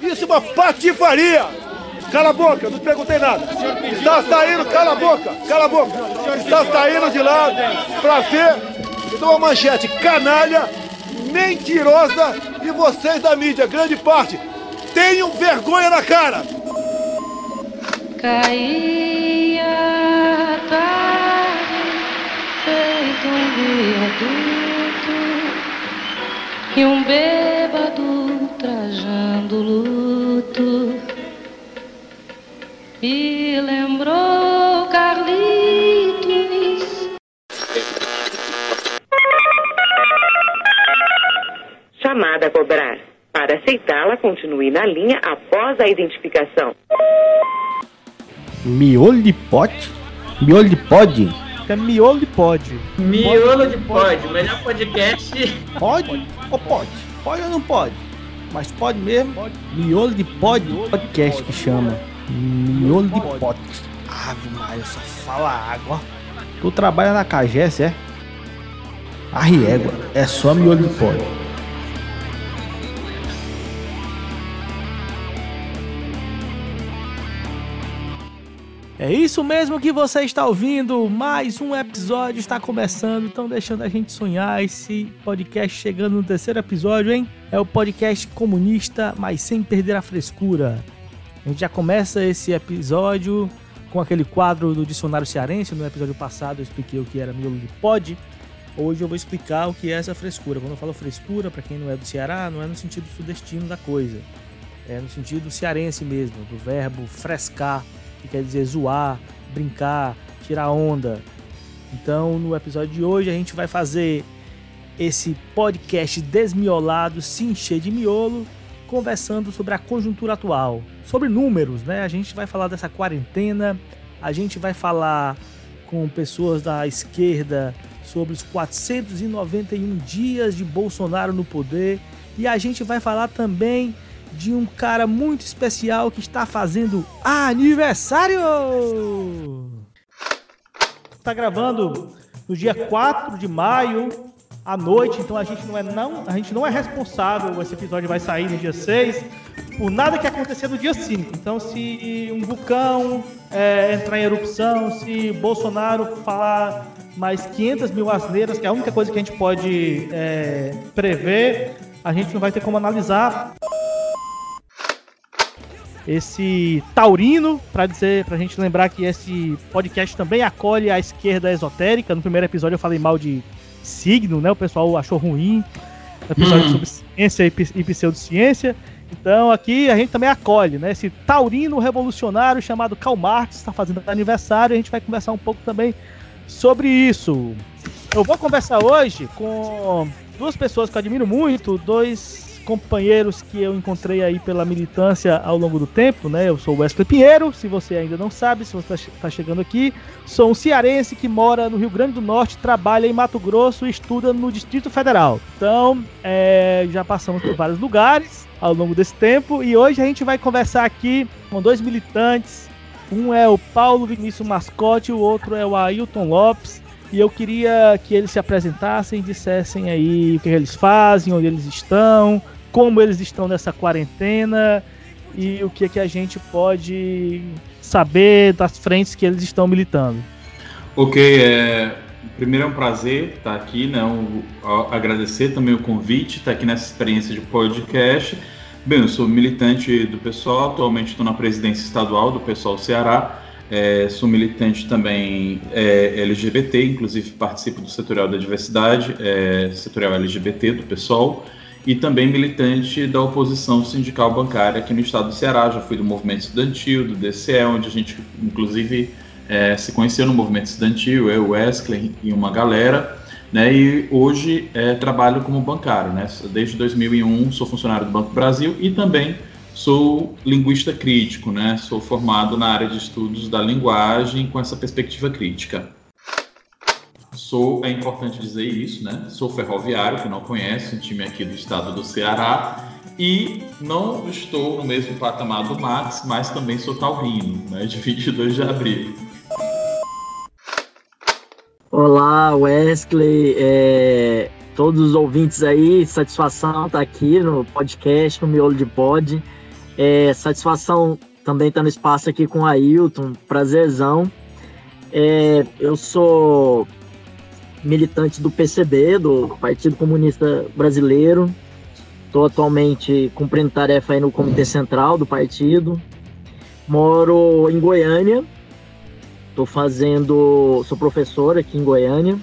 Isso é uma patifaria! Cala a boca, não te perguntei nada. Está saindo, cala a boca, cala a boca. Está saindo de lá para ver. Uma manchete canalha, mentirosa e vocês da mídia, grande parte, tenham vergonha na cara. Caía tarde, feito um viaduto, e um bêbado trajando luto. Me lembrou Carlitos. Chamada a cobrar. Para aceitá-la, continue na linha após a identificação. Miolo de pote? Miolo de pod? É miolo de pod. Miolo de pod, melhor podcast. Pode ou pode? Pode ou não pode? Mas pode mesmo? Miolo de pod? Podcast que chama. Miolo de pote. Ave Maria, só fala água. Tu trabalha na Cagés, é? Arriégua, é só miolo de pod. É isso mesmo que você está ouvindo. Mais um episódio está começando. Estão deixando a gente sonhar. Esse podcast chegando no terceiro episódio, hein? É o podcast comunista, mas sem perder a frescura. A gente já começa esse episódio com aquele quadro do dicionário cearense. No episódio passado eu expliquei o que era miolo de pod. Hoje eu vou explicar o que é essa frescura. Quando eu falo frescura, para quem não é do Ceará, não é no sentido sudestino da coisa. É no sentido cearense mesmo, do verbo frescar, que quer dizer zoar, brincar, tirar onda. Então, no episódio de hoje, a gente vai fazer esse podcast desmiolado, se encher de miolo, conversando sobre a conjuntura atual, sobre números, né? A gente vai falar dessa quarentena, a gente vai falar com pessoas da esquerda sobre os 491 dias de Bolsonaro no poder e a gente vai falar também de um cara muito especial que está fazendo aniversário. Tá gravando no dia 4 de maio à noite, então a gente não é não, a gente não é responsável, esse episódio vai sair no dia 6, por nada que acontecer no dia 5. Então se um vulcão é, entrar em erupção, se Bolsonaro falar mais 500 mil asneiras, que é a única coisa que a gente pode é, prever, a gente não vai ter como analisar esse taurino, para dizer, pra gente lembrar que esse podcast também acolhe a esquerda esotérica. No primeiro episódio eu falei mal de signo, né? O pessoal achou ruim. Episódio sobre ciência e, e pseudociência. Então aqui a gente também acolhe, né? Esse taurino revolucionário chamado Karl Marx está fazendo aniversário. A gente vai conversar um pouco também sobre isso. Eu vou conversar hoje com duas pessoas que eu admiro muito, dois companheiros que eu encontrei aí pela militância ao longo do tempo, né? Eu sou Wesley Pinheiro, se você ainda não sabe, se você está chegando aqui. Sou um cearense que mora no Rio Grande do Norte, trabalha em Mato Grosso e estuda no Distrito Federal. Então, é, já passamos por vários lugares ao longo desse tempo e hoje a gente vai conversar aqui com dois militantes. Um é o Paulo Vinícius Mascote, o outro é o Ailton Lopes. E eu queria que eles se apresentassem, dissessem aí o que eles fazem, onde eles estão, como eles estão nessa quarentena e o que, que a gente pode saber das frentes que eles estão militando. Ok, é, primeiro é um prazer estar aqui, né? Um, agradecer também o convite, estar aqui nessa experiência de podcast. Bem, eu sou militante do pessoal, atualmente estou na presidência estadual do pessoal Ceará é, sou militante também é, LGBT, inclusive participo do setorial da diversidade, é, setorial LGBT do PSOL, e também militante da oposição sindical bancária aqui no estado do Ceará. Já fui do movimento estudantil, do DCE, onde a gente, inclusive, é, se conheceu no movimento estudantil, eu, Wesley e uma galera. Né, e hoje é, trabalho como bancário. Né? Desde 2001 sou funcionário do Banco Brasil e também Sou linguista crítico, né? Sou formado na área de estudos da linguagem com essa perspectiva crítica. Sou, é importante dizer isso, né? Sou ferroviário, que não conhece, um time aqui do estado do Ceará. E não estou no mesmo patamar do Max, mas também sou taurino, né? De 22 de abril. Olá, Wesley, é, todos os ouvintes aí, satisfação estar aqui no podcast, no Miolo de Pod. É, satisfação também estar tá no espaço aqui com o Ailton, prazerzão. É, eu sou militante do PCB, do Partido Comunista Brasileiro. Estou atualmente cumprindo tarefa aí no Comitê Central do partido. Moro em Goiânia. Estou fazendo. Sou professor aqui em Goiânia.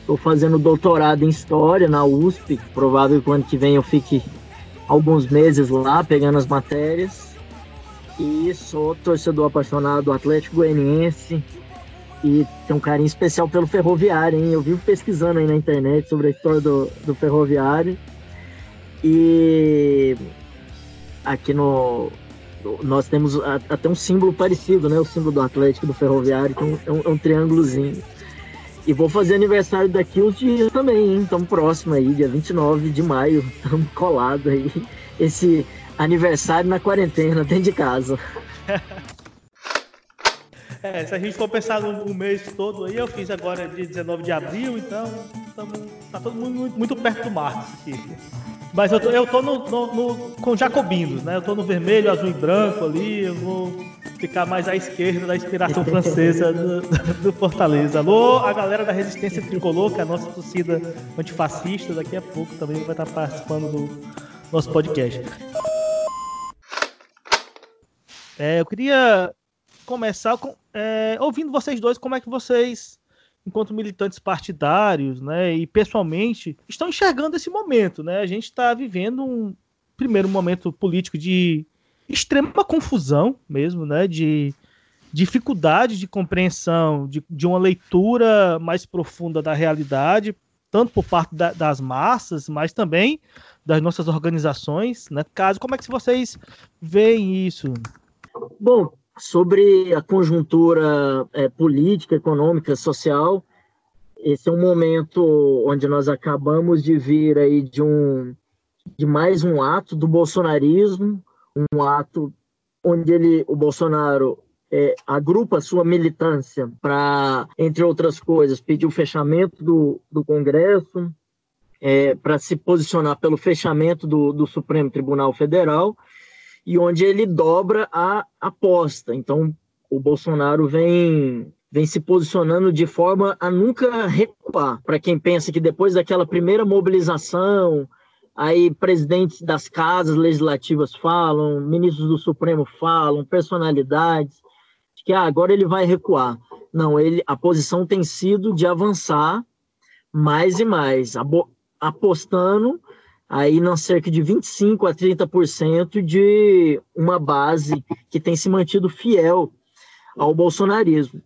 Estou fazendo doutorado em História na USP. Provável que o ano que vem eu fique alguns meses lá pegando as matérias. E sou torcedor apaixonado do Atlético Goianiense. E tenho um carinho especial pelo Ferroviário, hein? Eu vivo pesquisando aí na internet sobre a história do, do Ferroviário. E aqui no. Nós temos até um símbolo parecido, né? O símbolo do Atlético do Ferroviário, então é um, é um triângulozinho. E vou fazer aniversário daqui uns dias também, hein? Estamos próximo aí, dia 29 de maio. Estamos colados aí. Esse aniversário na quarentena, dentro de casa. É, se a gente for pensar no, no, mês todo aí, eu fiz agora dia 19 de abril, então tamo, tá todo mundo muito, muito perto do Marcos aqui. Mas eu tô, eu tô no, no, no, com jacobinos, né? Eu tô no vermelho, azul e branco ali, eu vou ficar mais à esquerda da inspiração francesa do, do, Fortaleza. Alô, a galera da Resistência Tricolor, que é a nossa torcida antifascista, daqui a pouco também vai estar participando do nosso podcast. É, eu queria começar com, é, ouvindo vocês dois, como é que vocês, enquanto militantes partidários, né, e pessoalmente, estão enxergando esse momento, né? A gente está vivendo um primeiro momento político de extrema confusão mesmo, né? De dificuldade de compreensão, de, de uma leitura mais profunda da realidade, tanto por parte da, das massas, mas também das nossas organizações, né? Caso, como é que vocês veem isso? Bom, sobre a conjuntura é, política, econômica, social. Esse é um momento onde nós acabamos de vir aí de um de mais um ato do bolsonarismo, um ato onde ele, o Bolsonaro é, agrupa sua militância para, entre outras coisas, pedir o fechamento do, do Congresso, é, para se posicionar pelo fechamento do, do Supremo Tribunal Federal e onde ele dobra a aposta. Então, o Bolsonaro vem vem se posicionando de forma a nunca recuar. Para quem pensa que depois daquela primeira mobilização, aí presidentes das casas legislativas falam, ministros do Supremo falam, personalidades, que ah, agora ele vai recuar. Não, ele a posição tem sido de avançar mais e mais, apostando aí não cerca de 25 a 30% de uma base que tem se mantido fiel ao bolsonarismo.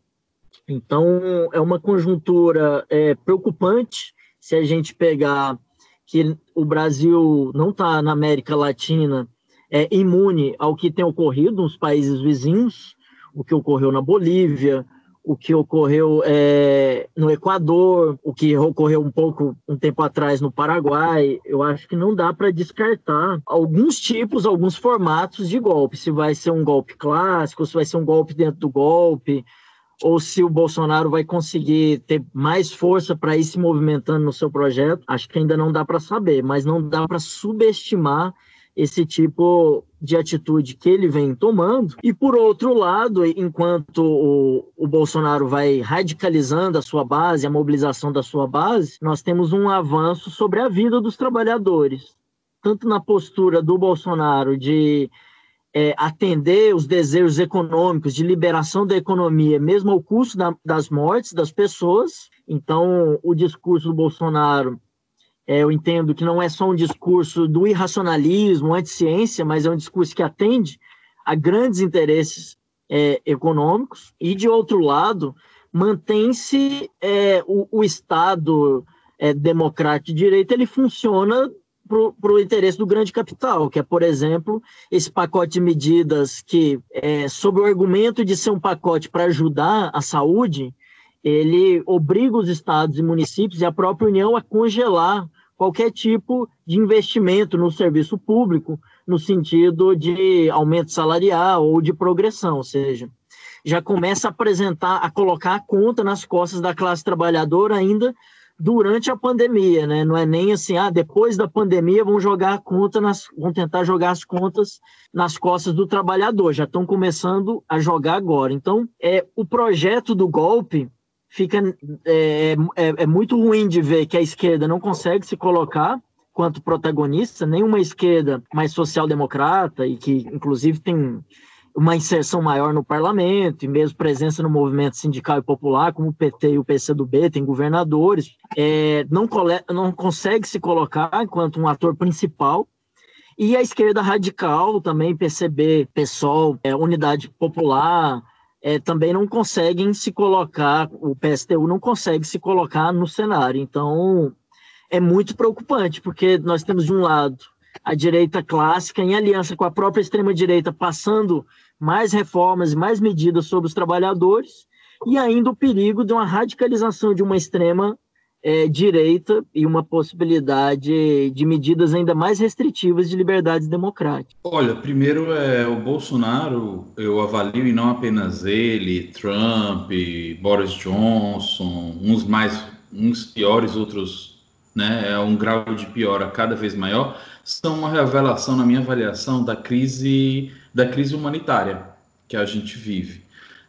Então, é uma conjuntura é, preocupante se a gente pegar que o Brasil não está na América Latina é, imune ao que tem ocorrido nos países vizinhos, o que ocorreu na Bolívia, o que ocorreu é, no Equador, o que ocorreu um pouco um tempo atrás no Paraguai, eu acho que não dá para descartar alguns tipos, alguns formatos de golpe. Se vai ser um golpe clássico, se vai ser um golpe dentro do golpe, ou se o Bolsonaro vai conseguir ter mais força para ir se movimentando no seu projeto, acho que ainda não dá para saber, mas não dá para subestimar esse tipo de atitude que ele vem tomando. E, por outro lado, enquanto o, o, Bolsonaro vai radicalizando a sua base, a mobilização da sua base, nós temos um avanço sobre a vida dos trabalhadores. Tanto na postura do Bolsonaro de é, atender os desejos econômicos, de liberação da economia, mesmo ao custo da, das mortes das pessoas. Então, o discurso do Bolsonaro eu entendo que não é só um discurso do irracionalismo, anti-ciência, mas é um discurso que atende a grandes interesses é, econômicos, e, de outro lado, mantém-se é, o, o, Estado é, democrático de direito, ele funciona para o interesse do grande capital, que é, por exemplo, esse pacote de medidas que, é, sob o argumento de ser um pacote para ajudar a saúde, ele obriga os estados e municípios e a própria União a congelar qualquer tipo de investimento no serviço público, no sentido de aumento salarial ou de progressão, ou seja, já começa a apresentar, a colocar a conta nas costas da classe trabalhadora ainda durante a pandemia, né? Não é nem assim, ah, depois da pandemia vão jogar a conta nas, vão tentar jogar as contas nas costas do trabalhador. Já estão começando a jogar agora. Então, é o projeto do golpe fica é, é, é muito ruim de ver que a esquerda não consegue se colocar quanto protagonista, nenhuma esquerda mais social-democrata e que, inclusive, tem uma inserção maior no parlamento e mesmo presença no movimento sindical e popular, como o PT e o PCdoB, tem governadores, é, não, não consegue se colocar enquanto um ator principal. E a esquerda radical também, PCB, PSOL, é, Unidade Popular, é, também não conseguem se colocar, o PSTU não consegue se colocar no cenário. Então, é muito preocupante, porque nós temos de um lado a direita clássica em aliança com a própria extrema-direita passando mais reformas e mais medidas sobre os trabalhadores, e ainda o perigo de uma radicalização de uma extrema é, direita e uma possibilidade de medidas ainda mais restritivas de liberdades democráticas. Olha, primeiro é o Bolsonaro, eu avalio e não apenas ele, Trump, Boris Johnson, uns mais, uns piores, outros né, é um grau de piora cada vez maior, são uma revelação, na minha avaliação, da crise, da crise humanitária que a gente vive.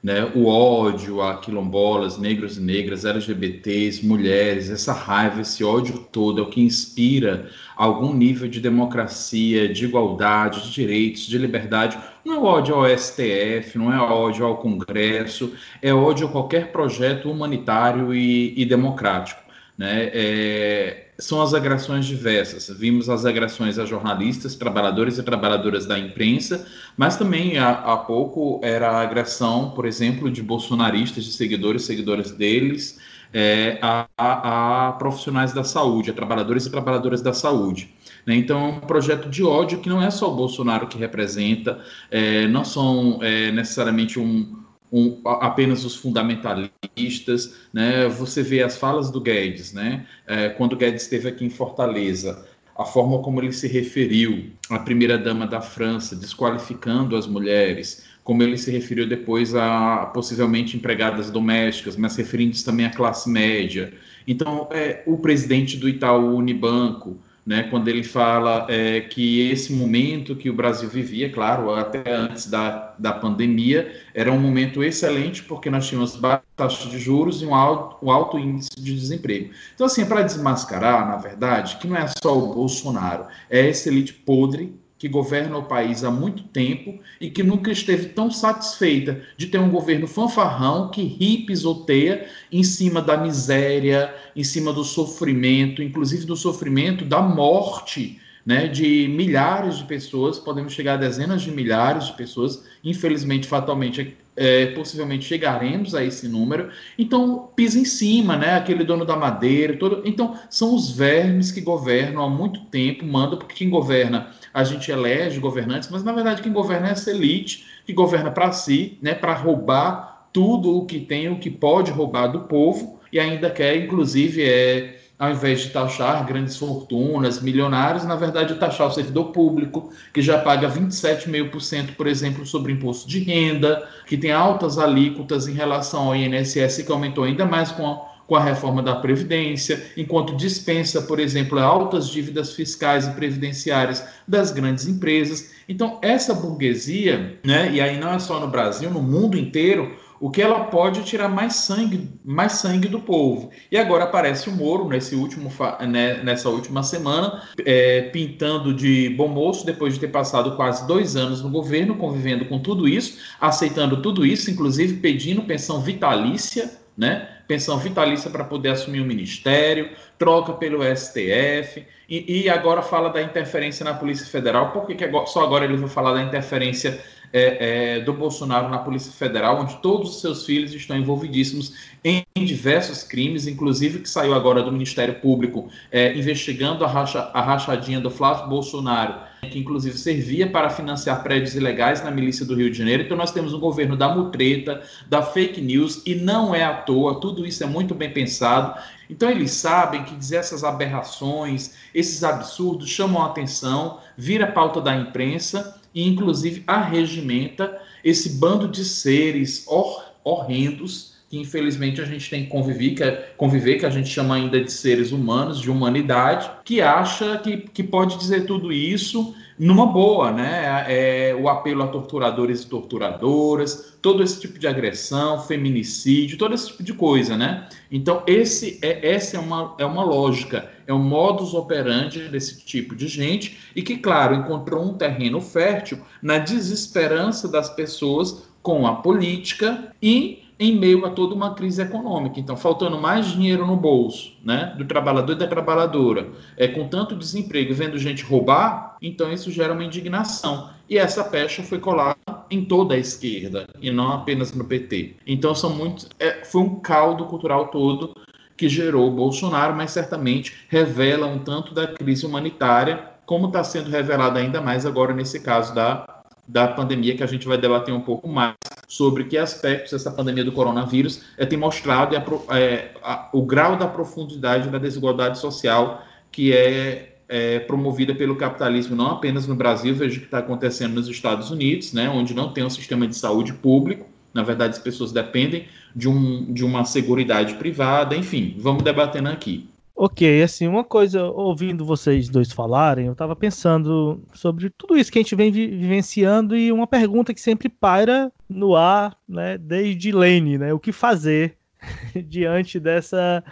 Né? O ódio a quilombolas, negros e negras, LGBTs, mulheres, essa raiva, esse ódio todo é o que inspira algum nível de democracia, de igualdade, de direitos, de liberdade. Não é ódio ao STF, não é ódio ao Congresso, é ódio a qualquer projeto humanitário e, e democrático. Né? É, são as agressões diversas. Vimos as agressões a jornalistas, trabalhadores e trabalhadoras da imprensa, mas também há, há pouco era a agressão, por exemplo, de bolsonaristas, de seguidores, seguidoras deles, é, a, a, a, profissionais da saúde, a trabalhadores e trabalhadoras da saúde. Né? Então, é um projeto de ódio que não é só o Bolsonaro que representa, é, não são é, necessariamente um um, apenas os fundamentalistas, né? Você vê as falas do Guedes, né? É, quando o Guedes esteve aqui em Fortaleza, a forma como ele se referiu à primeira dama da França, desqualificando as mulheres, como ele se referiu depois a possivelmente empregadas domésticas, mas referindo-se também à classe média. Então, é, o presidente do Itaú Unibanco, né, quando ele fala é, que esse momento que o Brasil vivia, claro, até antes da, da pandemia, era um momento excelente porque nós tínhamos baixas taxas de juros e um alto, um alto índice de desemprego. Então, assim, é para desmascarar, na verdade, que não é só o Bolsonaro, é essa elite podre que governa o país há muito tempo e que nunca esteve tão satisfeita de ter um governo fanfarrão que ri pisoteia em cima da miséria, em cima do sofrimento, inclusive do sofrimento da morte né, de milhares de pessoas, podemos chegar a dezenas de milhares de pessoas, infelizmente, fatalmente, é, possivelmente chegaremos a esse número. Então, pisa em cima, né, aquele dono da madeira, todo. Então, são os vermes que governam há muito tempo, mandam, porque quem governa a gente elege governantes, mas na verdade quem governa é essa elite que governa para si, né, para roubar tudo o que tem, o que pode roubar do povo e ainda quer, inclusive, é ao invés de taxar grandes fortunas, milionários, na verdade taxar o servidor público, que já paga 27,5%, por exemplo, sobre imposto de renda, que tem altas alíquotas em relação ao INSS, que aumentou ainda mais com a com a reforma da Previdência, enquanto dispensa, por exemplo, altas dívidas fiscais e previdenciárias das grandes empresas. Então, essa burguesia, né, e aí não é só no Brasil, no mundo inteiro, o que ela pode tirar mais sangue, mais sangue do povo. E agora aparece o Moro nesse último, né, nessa última semana, é, pintando de bom moço, depois de ter passado quase dois anos no governo, convivendo com tudo isso, aceitando tudo isso, inclusive pedindo pensão vitalícia, né? Pensão vitalícia para poder assumir o ministério, troca pelo STF, e, e, agora fala da interferência na Polícia Federal. Por que, que só agora ele vai falar da interferência é, é, do Bolsonaro na Polícia Federal, onde todos os seus filhos estão envolvidíssimos em, diversos crimes, inclusive que saiu agora do Ministério Público é, investigando a, racha, a rachadinha do Flávio Bolsonaro, que inclusive servia para financiar prédios ilegais na milícia do Rio de Janeiro. Então nós temos um governo da mutreta, da fake news, e não é à toa, tudo isso é muito bem pensado. Então eles sabem que dizer essas aberrações, esses absurdos chamam a atenção, vira pauta da imprensa e inclusive arregimenta esse bando de seres hor horrendos que infelizmente a gente tem que conviver, que, é, conviver, que a gente chama ainda de seres humanos, de humanidade, que acha que, que pode dizer tudo isso numa boa, né? É, o apelo a torturadores e torturadoras, todo esse tipo de agressão, feminicídio, todo esse tipo de coisa, né? Então, esse é, essa é uma, é uma lógica, é um modus operandi desse tipo de gente e que, claro, encontrou um terreno fértil na desesperança das pessoas com a política e em meio a toda uma crise econômica. Então, faltando mais dinheiro no bolso, né, do trabalhador e da trabalhadora, é com tanto desemprego, vendo gente roubar, então isso gera uma indignação. E essa pecha foi colada em toda a esquerda e não apenas no PT. Então, são muitos, é, foi um caldo cultural todo que gerou o Bolsonaro, mas certamente revela um tanto da crise humanitária, como está sendo revelada ainda mais agora nesse caso da da pandemia que a gente vai debater um pouco mais sobre que aspectos essa pandemia do coronavírus é, tem mostrado é, a, o grau da profundidade da desigualdade social que é, é, promovida pelo capitalismo não apenas no Brasil, veja o que está acontecendo nos Estados Unidos, né, onde não tem um sistema de saúde público, na verdade as pessoas dependem de, um, de uma seguridade privada, enfim, vamos debatendo aqui. Ok, assim, uma coisa, ouvindo vocês dois falarem, eu estava pensando sobre tudo isso que a gente vem vi vivenciando e uma pergunta que sempre paira no ar, né, desde Lane, né, o que fazer diante dessa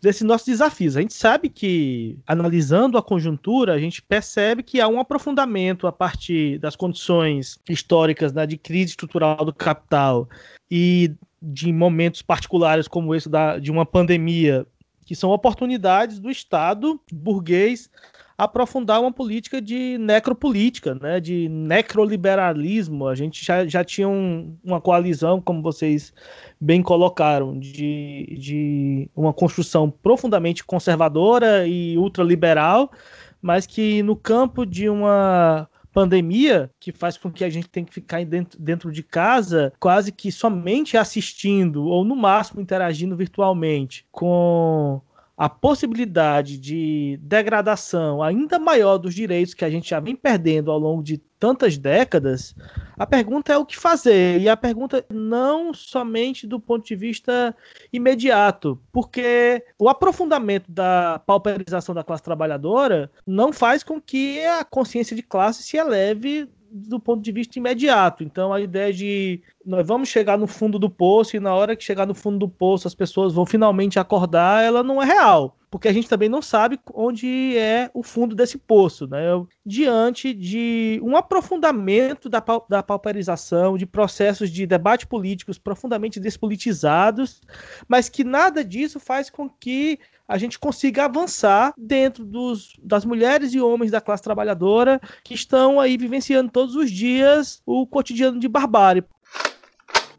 desse nossos desafios. A gente sabe que analisando a conjuntura, a gente percebe que há um aprofundamento a partir das condições históricas né, de crise estrutural do capital e de momentos particulares como esse da, de uma pandemia que são oportunidades do Estado burguês aprofundar uma política de necropolítica, né, de necroliberalismo. A gente já, já tinha um, uma coalizão, como vocês bem colocaram, de, de uma construção profundamente conservadora e ultraliberal, mas que no campo de uma pandemia que faz com que a gente tenha que ficar dentro, dentro de casa quase que somente assistindo ou no máximo interagindo virtualmente com a possibilidade de degradação ainda maior dos direitos que a gente já vem perdendo ao longo de tantas décadas, a pergunta é o que fazer. E a pergunta não somente do ponto de vista imediato, porque o aprofundamento da pauperização da classe trabalhadora não faz com que a consciência de classe se eleve do ponto de vista imediato. Então, a ideia de nós vamos chegar no fundo do poço e na hora que chegar no fundo do poço as pessoas vão finalmente acordar, ela não é real. Porque a gente também não sabe onde é o fundo desse poço, né? Diante de um aprofundamento da, da pauperização, de processos de debate políticos profundamente despolitizados, mas que nada disso faz com que a gente consiga avançar dentro dos, das mulheres e homens da classe trabalhadora que estão aí vivenciando todos os dias o cotidiano de barbárie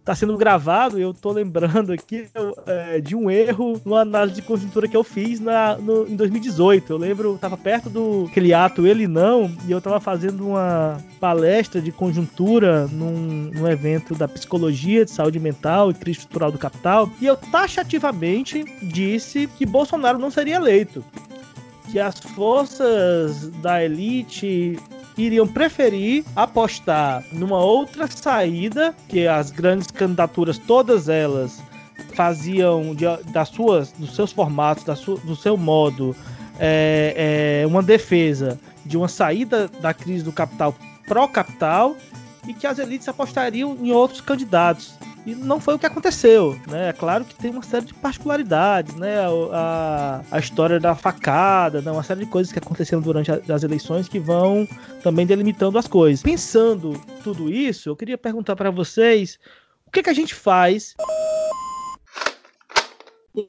tá sendo gravado, eu tô lembrando aqui é, de um erro numa análise de conjuntura que eu fiz na, no, em 2018. Eu lembro, tava perto do aquele ato Ele Não, e eu tava fazendo uma palestra de conjuntura num, num evento da psicologia de saúde mental e crise estrutural do capital, e eu taxativamente disse que Bolsonaro não seria eleito que as forças da elite iriam preferir apostar numa outra saída, que as grandes candidaturas, todas elas, faziam de, das suas, dos seus formatos, da sua, do seu modo, é, é, uma defesa de uma saída da crise do capital pró-capital e que as elites apostariam em outros candidatos. E não foi o que aconteceu, né? É claro que tem uma série de particularidades, né? A, a história da facada, né? uma série de coisas que aconteceram durante a, as eleições que vão também delimitando as coisas. Pensando tudo isso, eu queria perguntar para vocês o que, que a gente faz.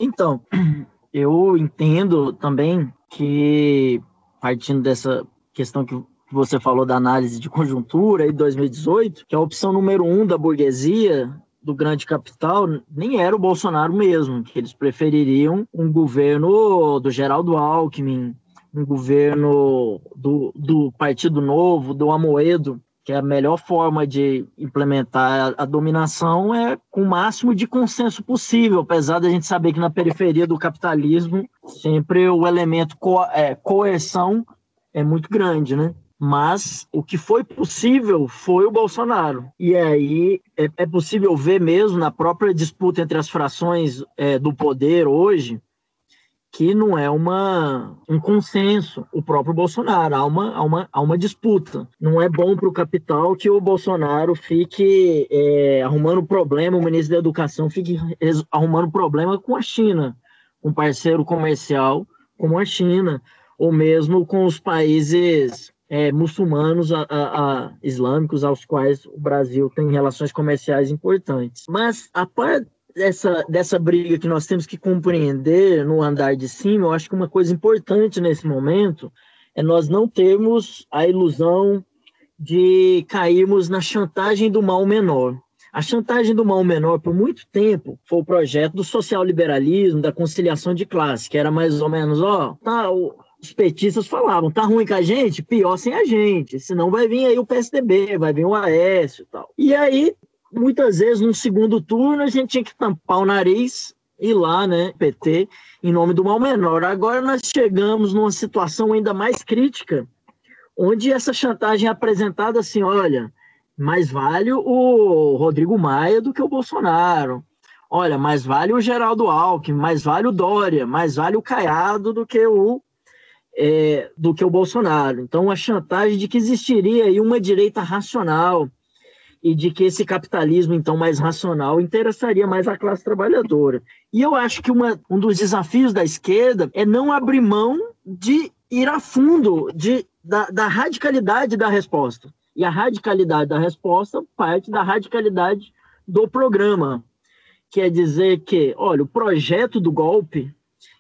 Então, eu entendo também que, partindo dessa questão que você falou da análise de conjuntura em 2018, que a opção número um da burguesia do grande capital nem era o Bolsonaro mesmo, que eles prefeririam um governo do Geraldo Alckmin, um governo do, do Partido Novo, do Amoedo, que a melhor forma de implementar a, dominação é com o máximo de consenso possível, apesar da gente saber que na periferia do capitalismo sempre o elemento co, é, coerção é muito grande, né? Mas o que foi possível foi o Bolsonaro. E aí é, é possível ver mesmo na própria disputa entre as frações é, do poder hoje que não é uma, um consenso o próprio Bolsonaro, há uma, há uma, há uma disputa. Não é bom para o capital que o Bolsonaro fique é, arrumando problema, o ministro da Educação fique arrumando problema com a China, um parceiro comercial como a China, ou mesmo com os países é, muçulmanos a, a, a, islâmicos aos quais o Brasil tem relações comerciais importantes. Mas a parte dessa, dessa briga que nós temos que compreender no andar de cima, eu acho que uma coisa importante nesse momento é nós não termos a ilusão de cairmos na chantagem do mal menor. A chantagem do mal menor, por muito tempo, foi o projeto do social-liberalismo, da conciliação de classe, que era mais ou menos, ó, tá, os petistas falavam, tá ruim com a gente, pior sem a gente, senão vai vir aí o PSDB, vai vir o Aécio e tal. E aí muitas vezes no segundo turno a gente tinha que tampar o nariz e lá, né, PT, em nome do mal menor. Agora nós chegamos numa situação ainda mais crítica, onde essa chantagem é apresentada assim, olha, mais vale o Rodrigo Maia do que o Bolsonaro. Olha, mais vale o Geraldo Alckmin, mais vale o Dória, mais vale o Caiado do que o é, do que o Bolsonaro. Então, a chantagem de que existiria aí uma direita racional, e de que esse capitalismo, então, mais racional, interessaria mais a classe trabalhadora. E eu acho que uma, um dos desafios da esquerda é não abrir mão de ir a fundo de, da, da radicalidade da resposta. E a radicalidade da resposta parte da radicalidade do programa. Quer dizer que, olha, o projeto do golpe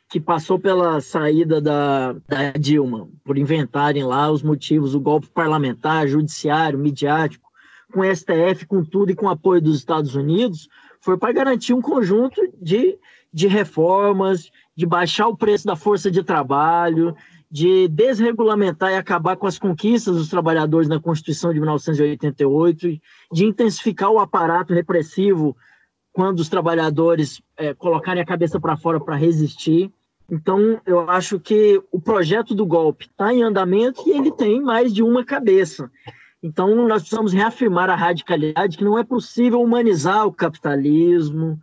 que passou pela saída da, da Dilma, por inventarem lá os motivos, o golpe parlamentar, judiciário, midiático, com STF, com tudo e com apoio dos Estados Unidos, foi para garantir um conjunto de, de reformas, de baixar o preço da força de trabalho, de desregulamentar e acabar com as conquistas dos trabalhadores na Constituição de 1988, de intensificar o aparato repressivo quando os trabalhadores é, colocarem a cabeça para fora para resistir. Então, eu acho que o projeto do golpe está em andamento e ele tem mais de uma cabeça. Então, nós precisamos reafirmar a radicalidade que não é possível humanizar o capitalismo,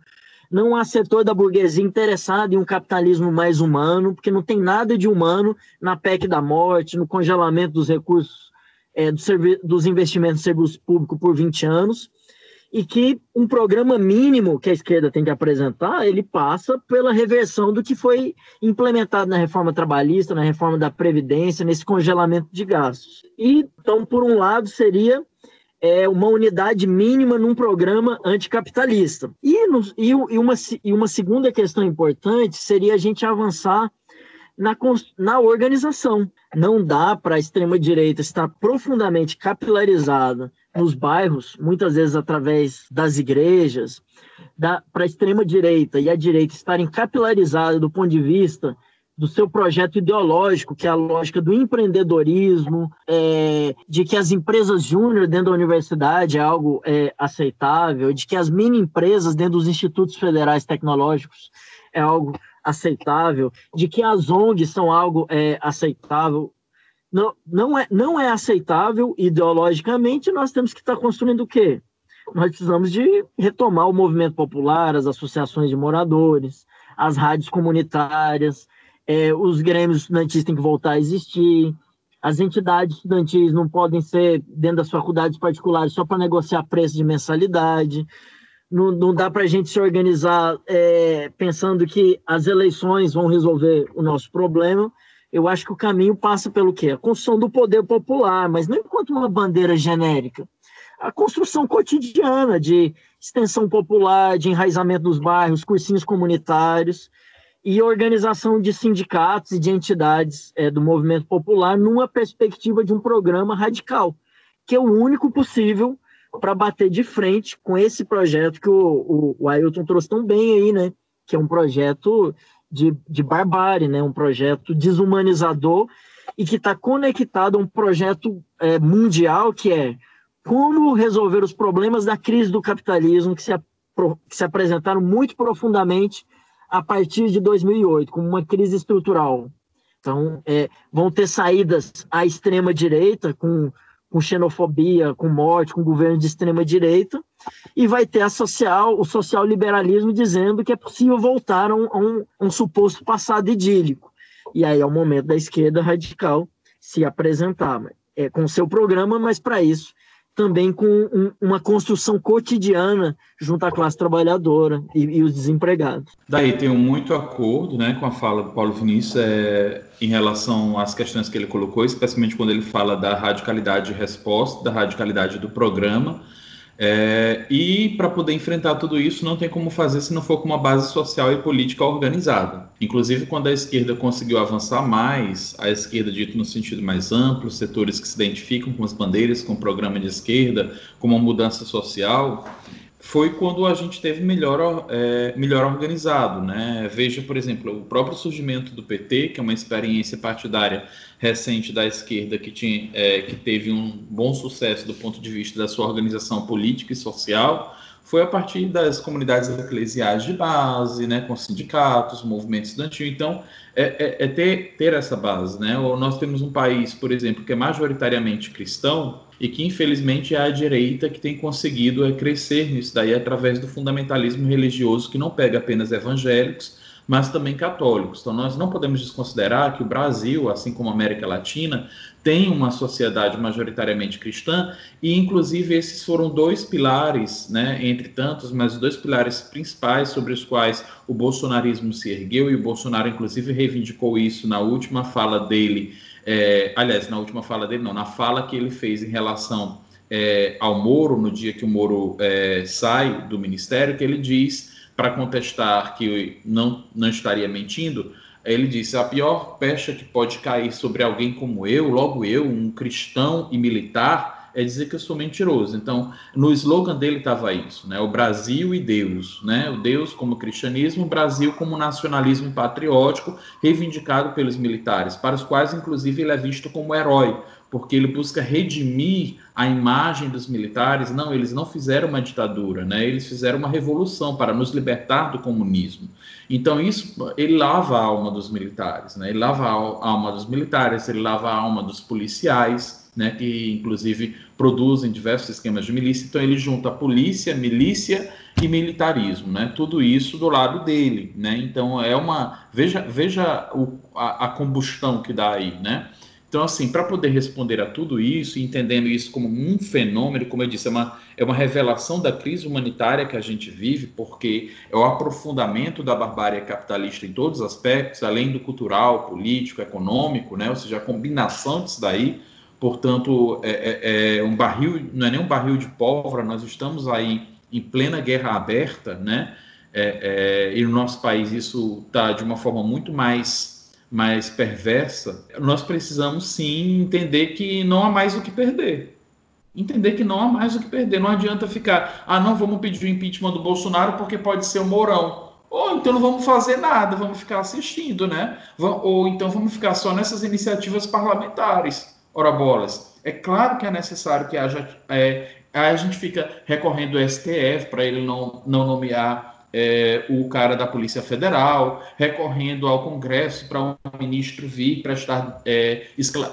não há setor da burguesia interessado em um capitalismo mais humano, porque não tem nada de humano na PEC da morte, no congelamento dos recursos é, do dos investimentos em serviço público por 20 anos, e que um programa mínimo que a esquerda tem que apresentar, ele passa pela reversão do que foi implementado na reforma trabalhista, na reforma da Previdência, nesse congelamento de gastos. E, então, por um lado, seria é, uma unidade mínima num programa anticapitalista. E, no, e, e, uma, e uma segunda questão importante seria a gente avançar na, na organização. Não dá para a extrema-direita estar profundamente capilarizada nos bairros, muitas vezes através das igrejas, para a extrema-direita e a direita estarem capilarizadas do ponto de vista do seu projeto ideológico, que é a lógica do empreendedorismo, é, de que as empresas júnior dentro da universidade é algo é, aceitável, de que as mini empresas dentro dos institutos federais tecnológicos é algo aceitável, de que as ONGs são algo é, aceitável não, é, não é aceitável ideologicamente, nós temos que estar construindo o quê? Nós precisamos de retomar o movimento popular, as associações de moradores, as rádios comunitárias, é, os grêmios estudantis têm que voltar a existir, as entidades estudantis não podem ser dentro das faculdades particulares só para negociar preço de mensalidade, não, não dá para a gente se organizar é, pensando que as eleições vão resolver o nosso problema, eu acho que o caminho passa pelo quê? A construção do poder popular, mas não enquanto uma bandeira genérica. A construção cotidiana de extensão popular, de enraizamento dos bairros, cursinhos comunitários e organização de sindicatos e de entidades é, do movimento popular numa perspectiva de um programa radical, que é o único possível para bater de frente com esse projeto que o, o, o Ailton trouxe tão bem aí, né? Que é um projeto de, de barbárie, né? um projeto desumanizador e que está conectado a um projeto é, mundial que é como resolver os problemas da crise do capitalismo que se, que se apresentaram muito profundamente a partir de 2008, como uma crise estrutural. Então, é, vão ter saídas à extrema direita, com, com xenofobia, com morte, com governo de extrema direita, e vai ter a social, o social liberalismo dizendo que é possível voltar a um, a um, um suposto passado idílico. E aí é o momento da esquerda radical se apresentar é, com seu programa, mas para isso também com um, uma construção cotidiana junto à classe trabalhadora e, e, os desempregados. Daí tenho muito acordo né, com a fala do Paulo Vinícius é, em relação às questões que ele colocou, especialmente quando ele fala da radicalidade de resposta, da radicalidade do programa. É, e para poder enfrentar tudo isso, não tem como fazer se não for com uma base social e política organizada. Inclusive, quando a esquerda conseguiu avançar mais, a esquerda, dito no sentido mais amplo, setores que se identificam com as bandeiras, com o programa de esquerda, com uma mudança social, foi quando a gente teve melhor, é, melhor organizado. Né? Veja, por exemplo, o próprio surgimento do PT, que é uma experiência partidária recente da esquerda que, tinha, é, que teve um bom sucesso do ponto de vista da sua organização política e social, foi a partir das comunidades eclesiais de base, né, com sindicatos, movimento estudantil. Então, é, é, é, ter, ter essa base. Né? Nós temos um país, por exemplo, que é majoritariamente cristão e que, infelizmente, é a direita que tem conseguido é, crescer nisso daí através do fundamentalismo religioso que não pega apenas evangélicos, mas também católicos. Então, nós não podemos desconsiderar que o Brasil, assim como a América Latina, tem uma sociedade majoritariamente cristã e, inclusive, esses foram dois pilares, né, entre tantos, mas dois pilares principais sobre os quais o bolsonarismo se ergueu e o Bolsonaro, inclusive, reivindicou isso na última fala dele. É, aliás, na última fala dele, não, na fala que ele fez em relação é, ao Moro, no dia que o Moro é, sai do ministério, que ele diz para contestar que não, não estaria mentindo, ele disse: a pior pecha que pode cair sobre alguém como eu, logo eu, um cristão e militar, é dizer que eu sou mentiroso. Então, no slogan dele estava isso, né? O Brasil e Deus, né? O Deus como cristianismo, o Brasil como nacionalismo patriótico, reivindicado pelos militares, para os quais, inclusive, ele é visto como herói, porque ele busca redimir a imagem dos militares. Não, eles não fizeram uma ditadura, né? Eles fizeram uma revolução para nos libertar do comunismo. Então isso, ele lava a alma dos militares, né? Ele lava a alma dos militares, ele lava a alma dos policiais, né? Que inclusive produzem diversos esquemas de milícia. Então ele junta polícia, milícia e militarismo, né? Tudo isso do lado dele, né? Então é uma veja veja o, a, a combustão que dá aí, né? Então, assim, para poder responder a tudo isso, entendendo isso como um fenômeno, como eu disse, é uma, é uma revelação da crise humanitária que a gente vive, porque é o aprofundamento da barbárie capitalista em todos os aspectos, além do cultural, político, econômico, né? ou seja, a combinação disso daí. Portanto, é, é, é um barril, não é nem um barril de pólvora, nós estamos aí em plena guerra aberta, né? É, é, e no nosso país isso está de uma forma muito mais mais perversa, nós precisamos sim entender que não há mais o que perder. Entender que não há mais o que perder. Não adianta ficar, ah, não vamos pedir o impeachment do Bolsonaro porque pode ser o Mourão. Ou então não vamos fazer nada, vamos ficar assistindo, né? Ou então vamos ficar só nessas iniciativas parlamentares. Ora bolas. É claro que é necessário que haja. É, a gente fica recorrendo ao STF para ele não, não nomear é, o cara da Polícia Federal, recorrendo ao Congresso para um ministro vir prestar é,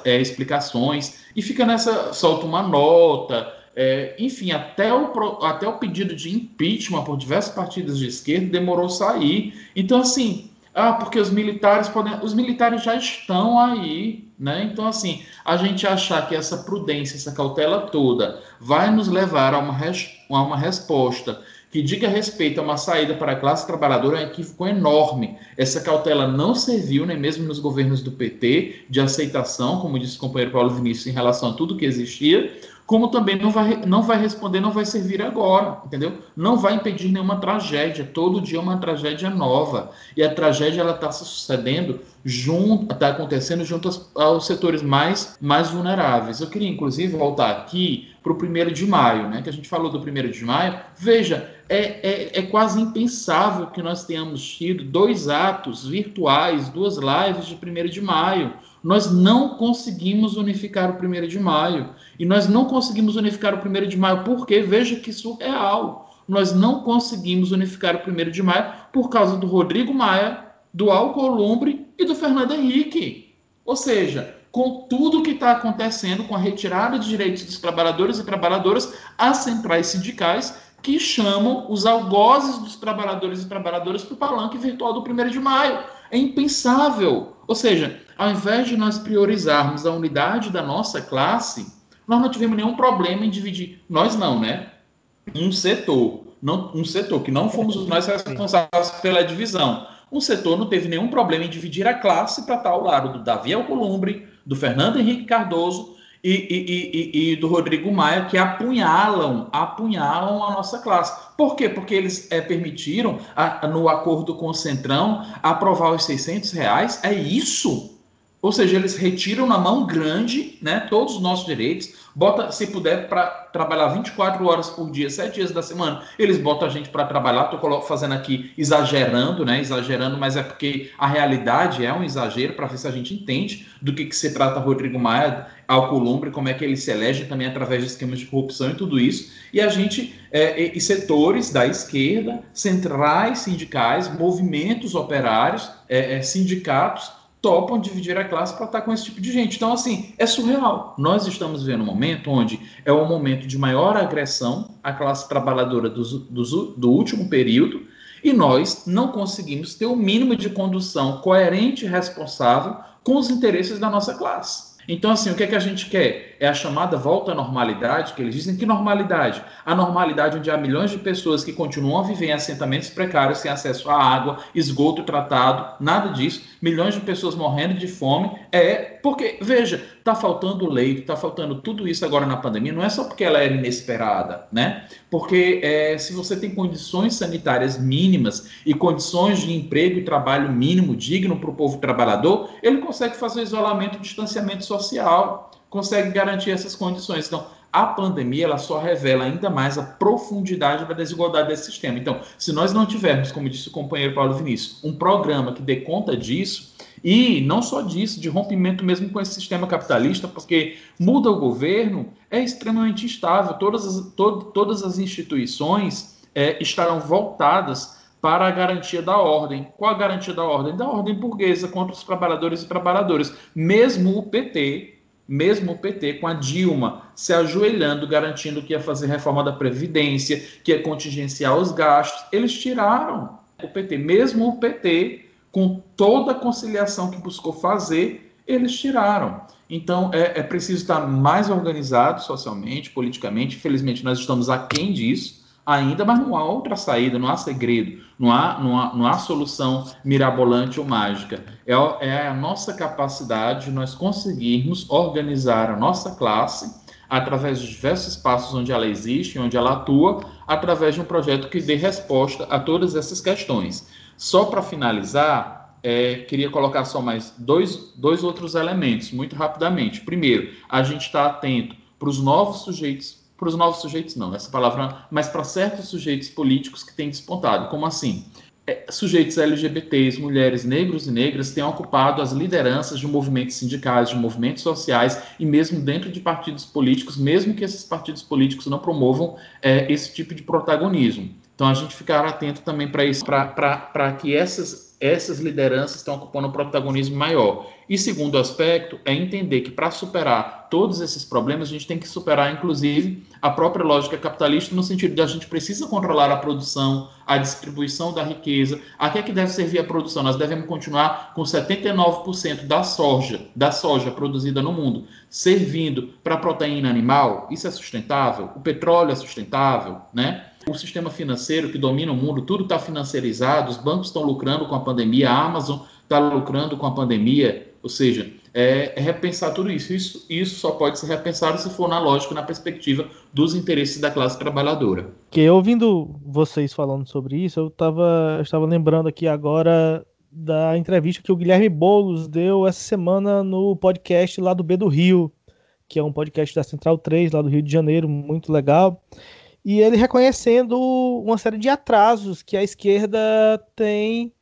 é, explicações, e fica nessa, solta uma nota, é, enfim, até o, até o pedido de impeachment por diversos partidos de esquerda demorou sair. Então, assim, ah, porque os militares podem. Os militares já estão aí, né? Então, assim, a gente achar que essa prudência, essa cautela toda vai nos levar a uma, res... a uma resposta que diga respeito a uma saída para a classe trabalhadora é um equívoco enorme. Essa cautela não serviu, nem mesmo nos governos do PT, de aceitação, como disse o companheiro Paulo Vinícius, em relação a tudo que existia, como também não vai, não vai responder, não vai servir agora, entendeu? Não vai impedir nenhuma tragédia. Todo dia é uma tragédia nova. E a tragédia ela está se sucedendo junto, está acontecendo junto aos, aos, setores mais, mais vulneráveis. Eu queria, inclusive, voltar aqui para o primeiro de maio, né? Que a gente falou do primeiro de maio. Veja, é, é, é, quase impensável que nós tenhamos tido dois atos virtuais, duas lives de 1 de maio. Nós não conseguimos unificar o 1 de maio. E nós não conseguimos unificar o 1 de maio porque, veja que surreal, nós não conseguimos unificar o 1 de maio por causa do Rodrigo Maia, do Alcolumbre e do Fernando Henrique. Ou seja, com tudo que está acontecendo, com a retirada de direitos dos trabalhadores e trabalhadoras, as centrais sindicais que chamam os algozes dos trabalhadores e trabalhadoras para o palanque virtual do 1 de maio. É impensável. Ou seja, ao invés de nós priorizarmos a unidade da nossa classe, nós não tivemos nenhum problema em dividir. Nós não, né? Um setor. Não, um setor que não fomos nós responsáveis pela divisão. Um setor não teve nenhum problema em dividir a classe para estar ao lado do Davi Alcolumbre, do Fernando Henrique Cardoso e, e, e, e, do Rodrigo Maia, que apunhalam, apunhalam a nossa classe. Por quê? Porque eles é, permitiram, a, no acordo com o Centrão, aprovar os 600 reais. É isso? Ou seja, eles retiram na mão grande né, todos os nossos direitos, bota, se puder, para trabalhar 24 horas por dia, 7 dias da semana, eles botam a gente para trabalhar. Estou fazendo aqui exagerando, né? Exagerando, mas é porque a realidade é um exagero para ver se a gente entende do que, que se trata Rodrigo Maia, Alcolumbre, como é que ele se elege também através de esquemas de corrupção e tudo isso. E a gente, é, e, e setores da esquerda, centrais sindicais, movimentos operários, é, é, sindicatos topam dividir a classe para estar com esse tipo de gente. Então, assim, é surreal. Nós estamos vivendo um momento onde é o momento de maior agressão à classe trabalhadora do, do, do último período e nós não conseguimos ter o mínimo de condução coerente e responsável com os interesses da nossa classe. Então, assim, o que, é que a gente quer? É a chamada volta à normalidade, que eles dizem que normalidade? A normalidade onde há milhões de pessoas que continuam a viver em assentamentos precários, sem acesso à água, esgoto tratado, nada disso, milhões de pessoas morrendo de fome, é porque, veja, está faltando leite, está faltando tudo isso agora na pandemia, não é só porque ela era inesperada, né? Porque é, se você tem condições sanitárias mínimas e condições de emprego e trabalho mínimo digno para o povo trabalhador, ele consegue fazer isolamento e distanciamento social, consegue garantir essas condições. Então, a pandemia ela só revela ainda mais a profundidade da desigualdade desse sistema. Então, se nós não tivermos, como disse o companheiro Paulo Vinícius, um programa que dê conta disso, e não só disso, de rompimento mesmo com esse sistema capitalista, porque muda o governo, é extremamente instável. Todas as, to, todas as instituições é, estarão voltadas para a garantia da ordem. Qual a garantia da ordem? Da ordem burguesa contra os trabalhadores e trabalhadoras. Mesmo o PT, mesmo o PT com a Dilma se ajoelhando, garantindo que ia fazer reforma da Previdência, que ia contingenciar os gastos, eles tiraram o PT. Mesmo o PT com toda a conciliação que buscou fazer, eles tiraram. Então, é, é preciso estar mais organizado socialmente, politicamente. Infelizmente, nós estamos aquém disso ainda, mas não há outra saída, não há segredo, não há, não há, não há solução mirabolante ou mágica. É, é a nossa capacidade de nós conseguirmos organizar a nossa classe através de diversos espaços onde ela existe, onde ela atua, através de um projeto que dê resposta a todas essas questões. Só para finalizar, é, queria colocar só mais dois, dois outros elementos, muito rapidamente. Primeiro, a gente está atento para os novos sujeitos, para os novos sujeitos não, essa palavra, mas para certos sujeitos políticos que têm despontado. Como assim? É, sujeitos LGBTs, mulheres, negros e negras têm ocupado as lideranças de movimentos sindicais, de movimentos sociais e mesmo dentro de partidos políticos, mesmo que esses partidos políticos não promovam é, esse tipo de protagonismo. Então a gente ficar atento também para isso, para que essas, essas lideranças estão ocupando um protagonismo maior. E segundo aspecto é entender que para superar todos esses problemas, a gente tem que superar, inclusive, a própria lógica capitalista, no sentido de a gente precisa controlar a produção, a distribuição da riqueza. A que é que deve servir a produção? Nós devemos continuar com 79% da soja, da soja produzida no mundo, servindo para proteína animal. Isso é sustentável? O petróleo é sustentável, né? O sistema financeiro que domina o mundo, tudo está financiarizado, os bancos estão lucrando com a pandemia, a Amazon está lucrando com a pandemia, ou seja, é, é, repensar tudo isso. isso. Isso só pode ser repensado se for na lógica, na perspectiva dos interesses da classe trabalhadora. Que ouvindo vocês falando sobre isso, eu tava, eu estava lembrando aqui agora da entrevista que o Guilherme Boulos deu essa semana no podcast lá do B do Rio, que é um podcast da Central 3, lá do Rio de Janeiro, muito legal e ele reconhecendo uma série de atrasos que a esquerda tem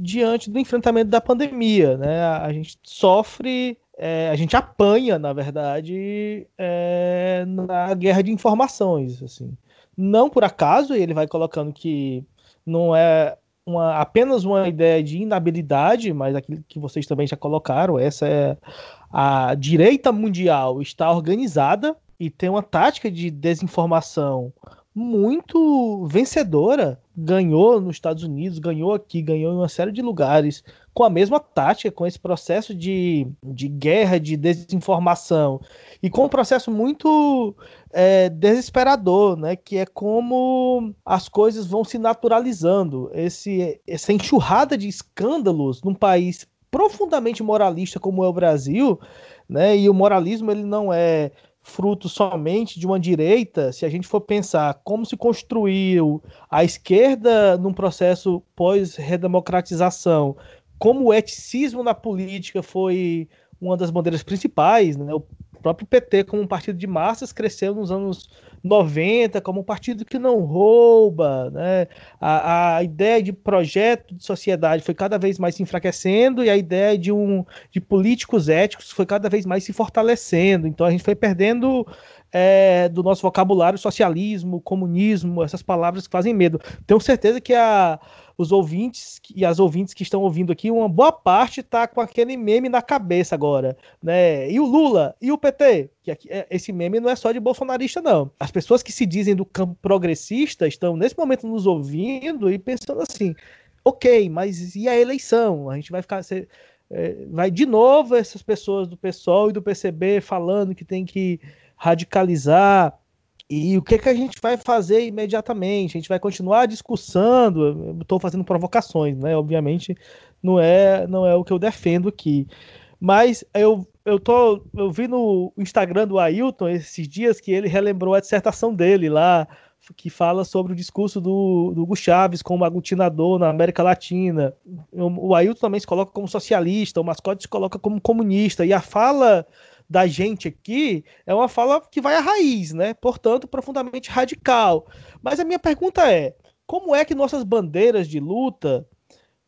diante do enfrentamento da pandemia. Né? A gente sofre, é, a gente apanha, na verdade, é, na guerra de informações. Assim. Não por acaso, ele vai colocando que não é uma, apenas uma ideia de inabilidade, mas aquilo que vocês também já colocaram, essa é a direita mundial está organizada e tem uma tática de desinformação muito vencedora. Ganhou nos Estados Unidos, ganhou aqui, ganhou em uma série de lugares, com a mesma tática, com esse processo de, de guerra, de desinformação, e com um processo muito é, desesperador, né? Que é como as coisas vão se naturalizando. Esse, essa enxurrada de escândalos num país profundamente moralista como é o Brasil, né? E o moralismo ele não é fruto somente de uma direita, se a gente for pensar como se construiu a esquerda num processo pós-redemocratização, como o eticismo na política foi uma das bandeiras principais, né? o próprio PT como um partido de massas cresceu nos anos 90 como um partido que não rouba, né? A, a ideia de projeto de sociedade foi cada vez mais se enfraquecendo e a ideia de um de políticos éticos foi cada vez mais se fortalecendo. Então a gente foi perdendo é, do nosso vocabulário socialismo, comunismo, essas palavras que fazem medo. Tenho certeza que a os ouvintes e as ouvintes que estão ouvindo aqui, uma boa parte tá com aquele meme na cabeça agora, né? E o Lula e o PT, que aqui, é, esse meme não é só de bolsonarista não. As pessoas que se dizem do campo progressista estão nesse momento nos ouvindo e pensando assim, ok, mas e a eleição? A gente vai ficar é, vai de novo essas pessoas do PSOL e do PCB falando que tem que radicalizar e o que, que a gente vai fazer imediatamente? A gente vai continuar discussando. Estou fazendo provocações, né? Obviamente, não é, não é o que eu defendo aqui. Mas eu, eu, tô, eu vi no Instagram do Ailton esses dias que ele relembrou a dissertação dele lá, que fala sobre o discurso do, do Hugo Chaves como aglutinador na América Latina. O Ailton também se coloca como socialista, o mascote se coloca como comunista. E a fala da gente aqui é uma fala que vai à raiz, né? Portanto, profundamente radical. Mas a minha pergunta é: como é que nossas bandeiras de luta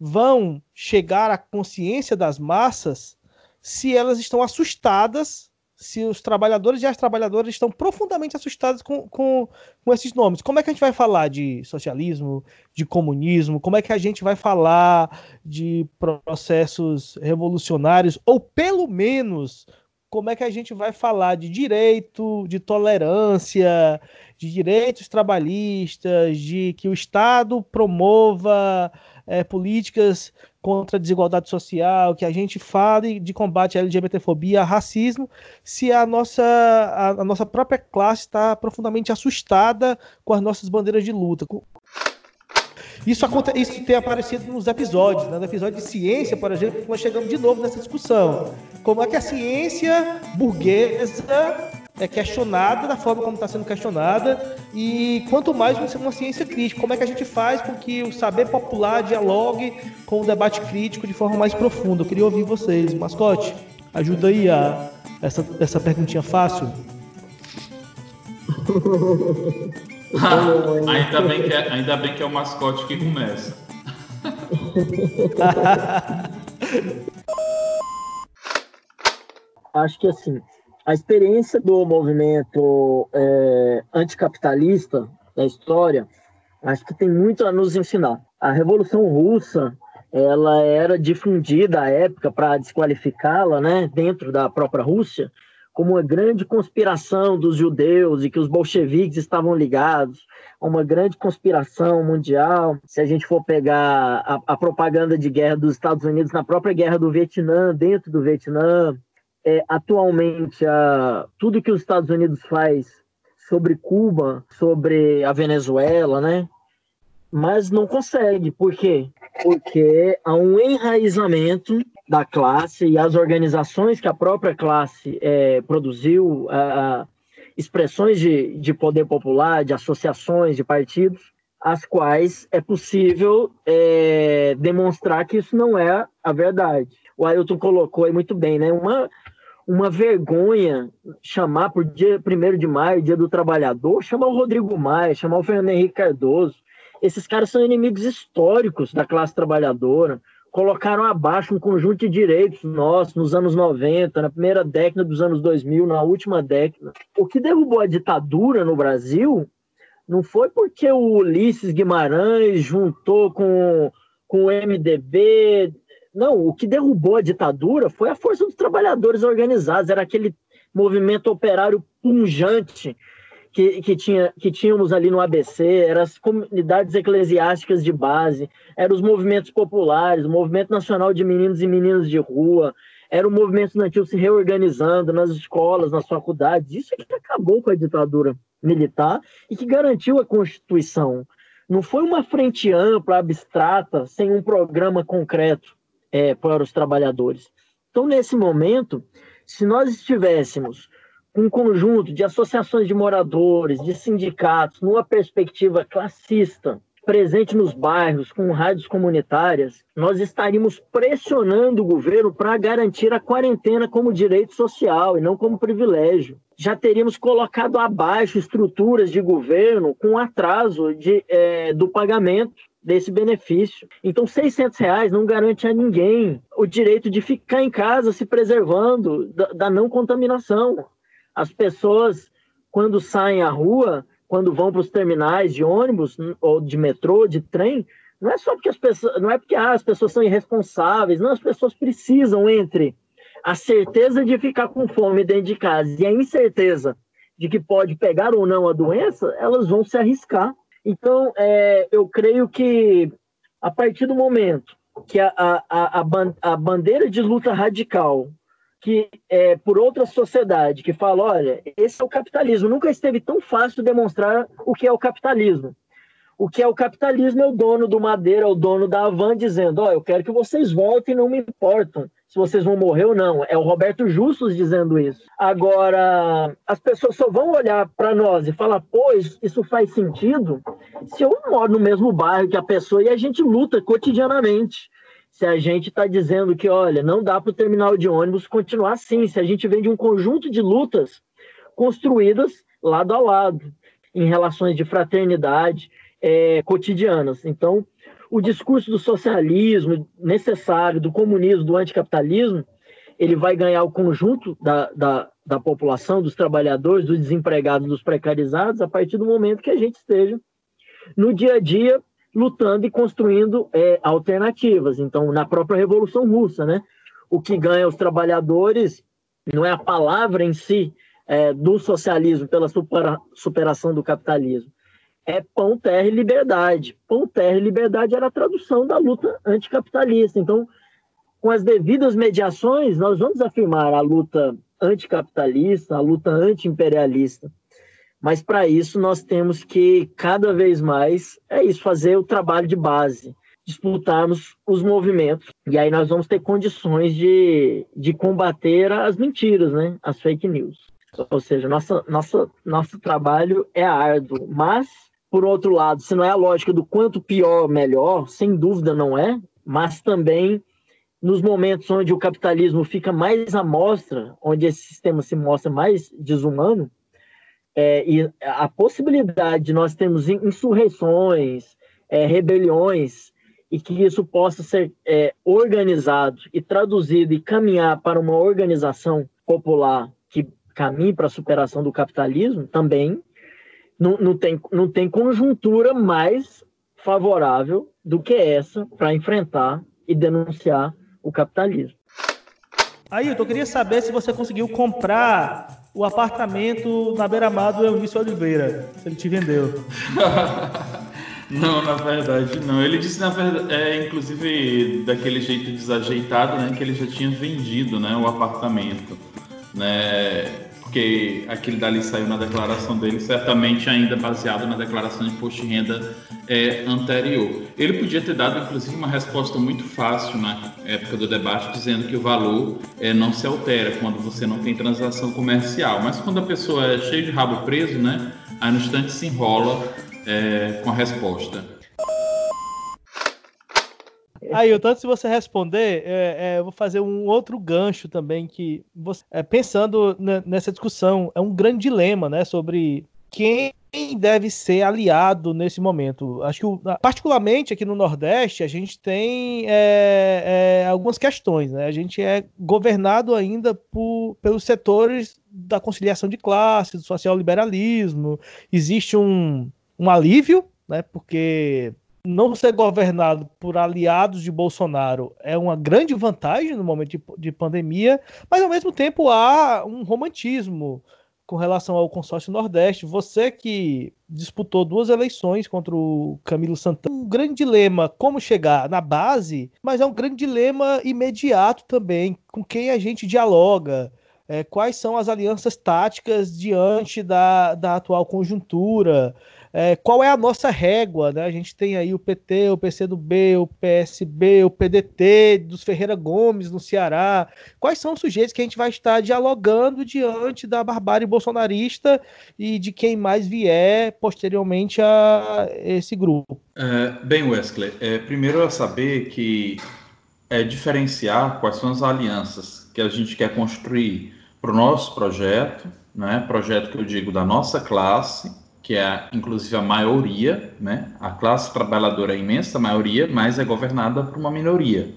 vão chegar à consciência das massas se elas estão assustadas, se os trabalhadores e as trabalhadoras estão profundamente assustados com, com, com esses nomes? Como é que a gente vai falar de socialismo, de comunismo? Como é que a gente vai falar de processos revolucionários, ou pelo menos como é que a gente vai falar de direito, de tolerância, de direitos trabalhistas, de que o Estado promova é, políticas contra a desigualdade social, que a gente fale de combate à LGBTfobia, racismo, se a nossa, a, a nossa própria classe está profundamente assustada com as nossas bandeiras de luta. Isso, acontece, isso tem aparecido nos episódios, né? no episódio de ciência, por exemplo, nós chegamos de novo nessa discussão. Como é que a ciência burguesa é questionada da forma como está sendo questionada e quanto mais uma ciência crítica, como é que a gente faz com que o saber popular dialogue com o debate crítico de forma mais profunda. Eu queria ouvir vocês. Mascote, ajuda aí a essa, essa perguntinha fácil. ainda, bem que é, ainda bem que é o mascote que começa. Acho que assim, a experiência do movimento é, anticapitalista da história, acho que tem muito a nos ensinar. A Revolução Russa, ela era difundida à época para desqualificá-la, né, dentro da própria Rússia, como uma grande conspiração dos judeus e que os bolcheviques estavam ligados a uma grande conspiração mundial. Se a gente for pegar a, a propaganda de guerra dos Estados Unidos na própria guerra do Vietnã, dentro do Vietnã, é, atualmente a, tudo que os Estados Unidos faz sobre Cuba, sobre a Venezuela, né? Mas não consegue. Por quê? Porque há um enraizamento da classe e as organizações que a própria classe é, produziu, expressões de, de poder popular, de associações, de partidos, as quais é possível é, demonstrar que isso não é a verdade. O Ailton colocou aí muito bem, né? Uma, uma vergonha chamar por dia 1 de maio, dia do trabalhador, chamar o Rodrigo Maia, chamar o Fernando Henrique Cardoso. Esses caras são inimigos históricos da classe trabalhadora colocaram abaixo um conjunto de direitos nossos nos anos 90, na primeira década dos anos 2000, na última década. O que derrubou a ditadura no Brasil não foi porque o Ulisses Guimarães juntou com com o MDB. Não, o que derrubou a ditadura foi a força dos trabalhadores organizados, era aquele movimento operário punjante que, que, tinha, que tínhamos ali no ABC, eram as comunidades eclesiásticas de base, eram os movimentos populares, o movimento nacional de meninos e meninas de rua, era o movimento estudantil se reorganizando nas escolas, nas faculdades. Isso é que acabou com a ditadura militar e que garantiu a Constituição. Não foi uma frente ampla, abstrata, sem um programa concreto é, para os trabalhadores. Então, nesse momento, se nós estivéssemos um conjunto de associações de moradores, de sindicatos, numa perspectiva classista, presente nos bairros, com rádios comunitárias, nós estaríamos pressionando o governo para garantir a quarentena como direito social e não como privilégio. Já teríamos colocado abaixo estruturas de governo com atraso de, é, do pagamento desse benefício. Então, 600 reais não garante a ninguém o direito de ficar em casa se preservando da, da não contaminação. As pessoas, quando saem à rua, quando vão para os terminais de ônibus ou de metrô, de trem, não é só porque as pessoas, não é porque ah, as pessoas são irresponsáveis, não, as pessoas precisam entre a certeza de ficar com fome dentro de casa e a incerteza de que pode pegar ou não a doença, elas vão se arriscar. Então, é, eu creio que a partir do momento que a, a, a, a bandeira de luta radical que é, por outra sociedade que fala, olha, esse é o capitalismo. Nunca esteve tão fácil demonstrar o que é o capitalismo. O que é o capitalismo é o dono do Madeira, o dono da Avan, dizendo, ó, oh, eu quero que vocês voltem, não me importam se vocês vão morrer ou não. É o Roberto Justus dizendo isso. Agora, as pessoas só vão olhar para nós e falar, pois isso faz sentido se eu moro no mesmo bairro que a pessoa e a gente luta cotidianamente se a gente está dizendo que, olha, não dá para o terminal de ônibus continuar assim, se a gente vem de um conjunto de lutas construídas lado a lado, em relações de fraternidade é, cotidianas. Então, o discurso do socialismo necessário, do comunismo, do anticapitalismo, ele vai ganhar o conjunto da, da, da população, dos trabalhadores, dos desempregados, dos precarizados, a partir do momento que a gente esteja no dia a dia lutando e construindo é, alternativas. Então, na própria Revolução Russa, né? O que ganha os trabalhadores não é a palavra em si é, do socialismo pela supera, superação do capitalismo, é pão, terra e liberdade. Pão, terra e liberdade era a tradução da luta anticapitalista. Então, com as devidas mediações, nós vamos afirmar a luta anticapitalista, a luta anti-imperialista. Mas para isso nós temos que cada vez mais é isso, fazer o trabalho de base, disputarmos os movimentos. E aí nós vamos ter condições de, de combater as mentiras, né? As fake news. Ou seja, nossa, nossa, nosso trabalho é árduo, mas por outro lado, se não é a lógica do quanto pior, melhor, sem dúvida não é, mas também nos momentos onde o capitalismo fica mais à mostra, onde esse sistema se mostra mais desumano, é, e a possibilidade de nós termos insurreições, é, rebeliões, e que isso possa ser é, organizado e traduzido e caminhar para uma organização popular que caminhe para a superação do capitalismo, também não, não, tem, não tem conjuntura mais favorável do que essa para enfrentar e denunciar o capitalismo. Aí, eu queria saber se você conseguiu comprar o apartamento na beira-mar do Eunice Oliveira. Ele te vendeu. Não, na verdade não. Ele disse, na verdade, é, inclusive daquele jeito desajeitado, né, que ele já tinha vendido, né, o apartamento, né, porque aquele dali saiu na declaração dele, certamente ainda baseado na declaração de imposto de renda é, anterior. Ele podia ter dado, inclusive, uma resposta muito fácil na época do debate, dizendo que o valor é, não se altera quando você não tem transação comercial. Mas quando a pessoa é cheia de rabo preso, né, aí no instante se enrola é, com a resposta. Aí, tanto se você responder, é, é, eu vou fazer um outro gancho também que, você, é, pensando nessa discussão, é um grande dilema, né, sobre quem deve ser aliado nesse momento. Acho que, particularmente aqui no Nordeste, a gente tem é, é, algumas questões. Né? A gente é governado ainda por, pelos setores da conciliação de classes, do social liberalismo. Existe um, um alívio, né? porque não ser governado por aliados de Bolsonaro é uma grande vantagem no momento de, de pandemia, mas ao mesmo tempo há um romantismo com relação ao consórcio Nordeste. Você que disputou duas eleições contra o Camilo Santana, um grande dilema como chegar na base, mas é um grande dilema imediato também, com quem a gente dialoga. É, quais são as alianças táticas diante da, da atual conjuntura? É, qual é a nossa régua, né? A gente tem aí o PT, o PCdoB, o PSB, o PDT dos Ferreira Gomes no Ceará. Quais são os sujeitos que a gente vai estar dialogando diante da barbárie bolsonarista e de quem mais vier posteriormente a esse grupo? É, bem, Wesley, é, primeiro é saber que é diferenciar quais são as alianças que a gente quer construir para o nosso projeto, né? Projeto que eu digo da nossa classe que é inclusive a maioria, né? A classe trabalhadora é a imensa maioria, mas é governada por uma minoria,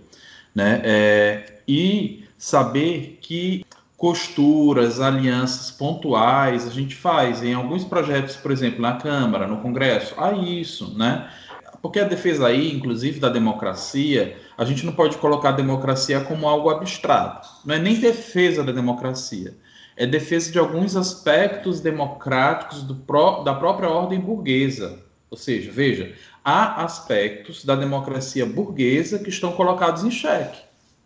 né? É, e saber que costuras, alianças pontuais a gente faz em alguns projetos, por exemplo, na Câmara, no Congresso, há isso, né? Porque a defesa aí, inclusive da democracia, a gente não pode colocar a democracia como algo abstrato. Não é nem defesa da democracia é defesa de alguns aspectos democráticos pró da própria ordem burguesa. Ou seja, veja, há aspectos da democracia burguesa que estão colocados em xeque,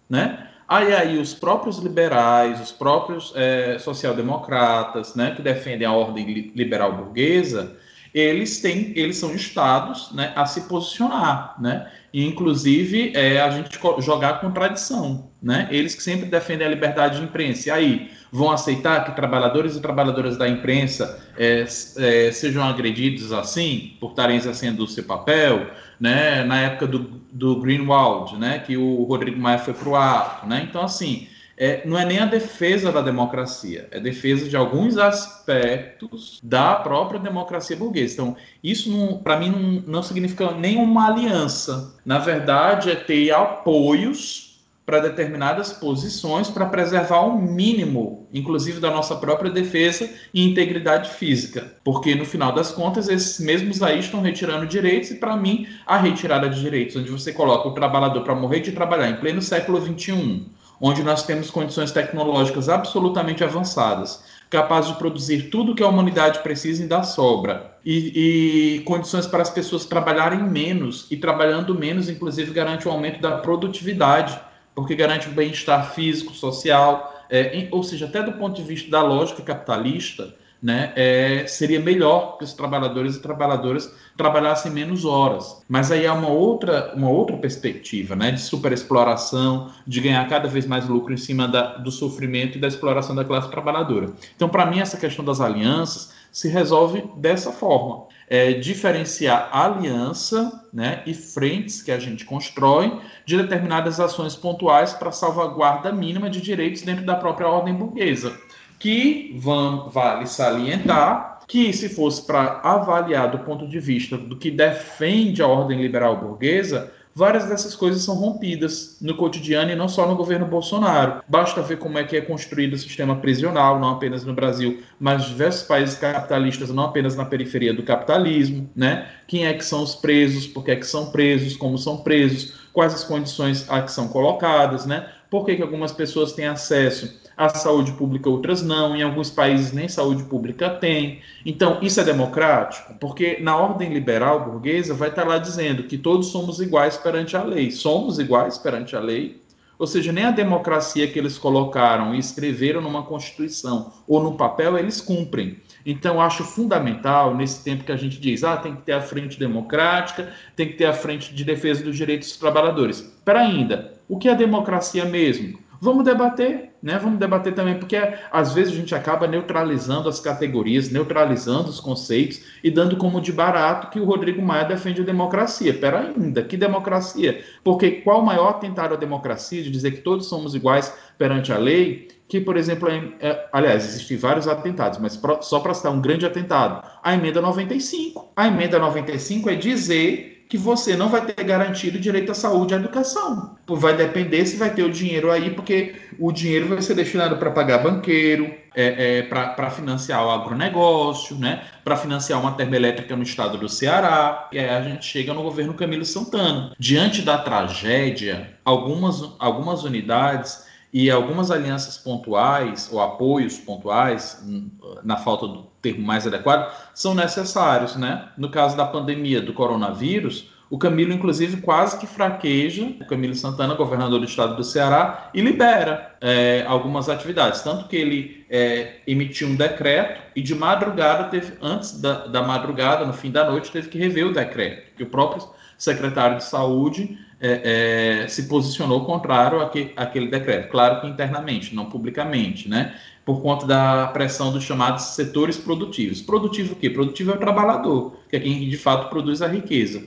né? Aí, aí os próprios liberais, os próprios é, social-democratas, né, que defendem a ordem liberal burguesa, eles têm, eles são estados, né, a se posicionar, né? E, inclusive, é, a gente jogar com tradição, né? Eles que sempre defendem a liberdade de imprensa. E aí, vão aceitar que trabalhadores e trabalhadoras da imprensa é, é, sejam agredidos assim, por estarem exercendo o seu papel, né? Na época do, do Greenwald, né? Que o Rodrigo Maia foi para o ato, né? Então, assim, é, não é nem a defesa da democracia, é defesa de alguns aspectos da própria democracia burguesa. Então, isso, para mim, não, não significa nenhuma aliança. Na verdade, é ter apoios para determinadas posições para preservar o mínimo, inclusive da nossa própria defesa e integridade física. Porque no final das contas, esses mesmos aí estão retirando direitos e para mim a retirada de direitos, onde você coloca o trabalhador para morrer de trabalhar em pleno século 21, onde nós temos condições tecnológicas absolutamente avançadas, capazes de produzir tudo que a humanidade precisa e dá sobra. E, e, condições para as pessoas trabalharem menos e trabalhando menos, inclusive, garante o aumento da produtividade porque garante o bem-estar físico, social, é, em, ou seja, até do ponto de vista da lógica capitalista, né, é, seria melhor que os trabalhadores e trabalhadoras trabalhassem menos horas. Mas aí há uma outra, uma outra perspectiva né, de superexploração, de ganhar cada vez mais lucro em cima da, do sofrimento e da exploração da classe trabalhadora. Então, para mim, essa questão das alianças se resolve dessa forma é, diferenciar aliança né, e frentes que a gente constrói de determinadas ações pontuais para salvaguarda mínima de direitos dentro da própria ordem burguesa, que vão, vale salientar que se fosse para avaliar do ponto de vista do que defende a ordem liberal burguesa, várias dessas coisas são rompidas no cotidiano e não só no governo Bolsonaro. Basta ver como é que é construído o sistema prisional, não apenas no Brasil, mas diversos países capitalistas, não apenas na periferia do capitalismo, né? Quem é que são os presos, por que é que são presos, como são presos, quais as condições a que são colocadas, né? Por que, que algumas pessoas têm acesso à saúde pública, outras não. Em alguns países nem saúde pública tem. Então, isso é democrático? Porque na ordem liberal burguesa vai estar lá dizendo que todos somos iguais perante a lei. Somos iguais perante a lei. Ou seja, nem a democracia que eles colocaram e escreveram numa Constituição ou no papel, eles cumprem. Então, acho fundamental, nesse tempo que a gente diz, ah, tem que ter a frente democrática, tem que ter a frente de defesa dos direitos dos trabalhadores. Para ainda, o que é democracia mesmo? Vamos debater, né? Vamos debater também, porque às vezes a gente acaba neutralizando as categorias, neutralizando os conceitos e dando como de barato que o Rodrigo Maia defende a democracia. Pera ainda, que democracia? Porque qual o maior atentado à democracia de dizer que todos somos iguais perante a lei? Que, por exemplo, é, aliás, existem vários atentados, mas só para citar um grande atentado, a emenda 95. A emenda 95 é dizer que você não vai ter garantido direito à saúde e à educação. Vai depender se vai ter o dinheiro aí, porque o dinheiro vai ser destinado para pagar banqueiro, é, é, para financiar o agronegócio, né? para financiar uma termoelétrica no estado do Ceará. E aí a gente chega no governo Camilo Santana. Diante da tragédia, algumas, algumas unidades e algumas alianças pontuais ou apoios pontuais, hum, na falta do termo mais adequado, são necessários, né? No caso da pandemia do coronavírus, o Camilo, inclusive, quase que fraqueja, o Camilo Santana, governador do estado do Ceará, e libera é, algumas atividades. Tanto que ele é, emitiu um decreto e de madrugada, teve, antes da, da madrugada, no fim da noite, teve que rever o decreto, que o próprio secretário de saúde é, é, se posicionou contrário àquele, àquele decreto. Claro que internamente, não publicamente, né? Por conta da pressão dos chamados setores produtivos. Produtivo o quê? Produtivo é o trabalhador, que é quem de fato produz a riqueza.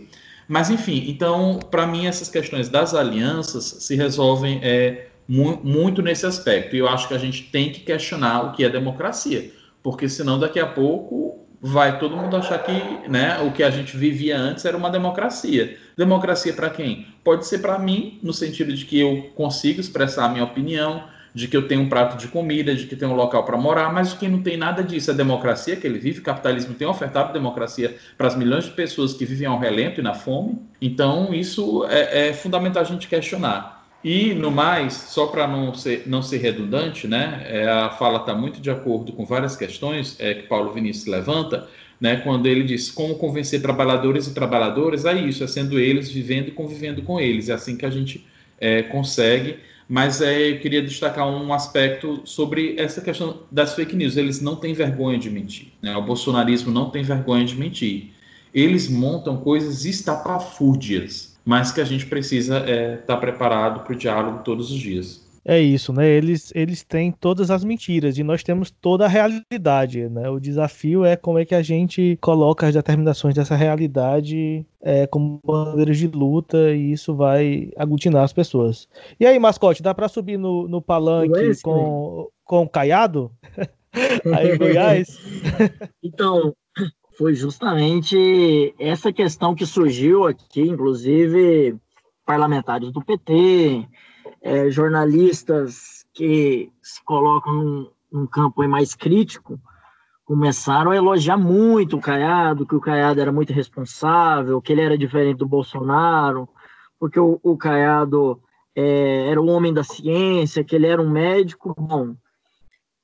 Mas, enfim, então, para mim, essas questões das alianças se resolvem é, mu muito nesse aspecto. E eu acho que a gente tem que questionar o que é democracia, porque senão daqui a pouco vai todo mundo achar que né, o que a gente vivia antes era uma democracia. Democracia para quem? Pode ser para mim, no sentido de que eu consigo expressar a minha opinião, de que eu tenho um prato de comida, de que tenho um local para morar, mas quem não tem nada disso é democracia que ele vive, o capitalismo tem ofertado democracia para as milhões de pessoas que vivem ao relento e na fome. Então, isso é, é fundamental a gente questionar. E, no mais, só para não ser, não ser redundante, né, é, a fala está muito de acordo com várias questões é, que Paulo Vinícius levanta, né, quando ele diz como convencer trabalhadores e trabalhadoras, é isso, é sendo eles, vivendo e convivendo com eles. É assim que a gente é, consegue. Mas é, eu queria destacar um aspecto sobre essa questão das fake news. Eles não têm vergonha de mentir. Né? O bolsonarismo não tem vergonha de mentir. Eles montam coisas estapafúrdias mas que a gente precisa estar é, tá preparado para o diálogo todos os dias. É isso, né? Eles, eles têm todas as mentiras e nós temos toda a realidade, né? O desafio é como é que a gente coloca as determinações dessa realidade é, como bandeiras de luta e isso vai aglutinar as pessoas. E aí, mascote, dá para subir no, no palanque com, com o Caiado? aí em Goiás? então, foi justamente essa questão que surgiu aqui, inclusive parlamentares do PT, é, jornalistas que se colocam num, num campo mais crítico, começaram a elogiar muito o Caiado, que o Caiado era muito responsável, que ele era diferente do Bolsonaro, porque o, o Caiado é, era o homem da ciência, que ele era um médico. Bom,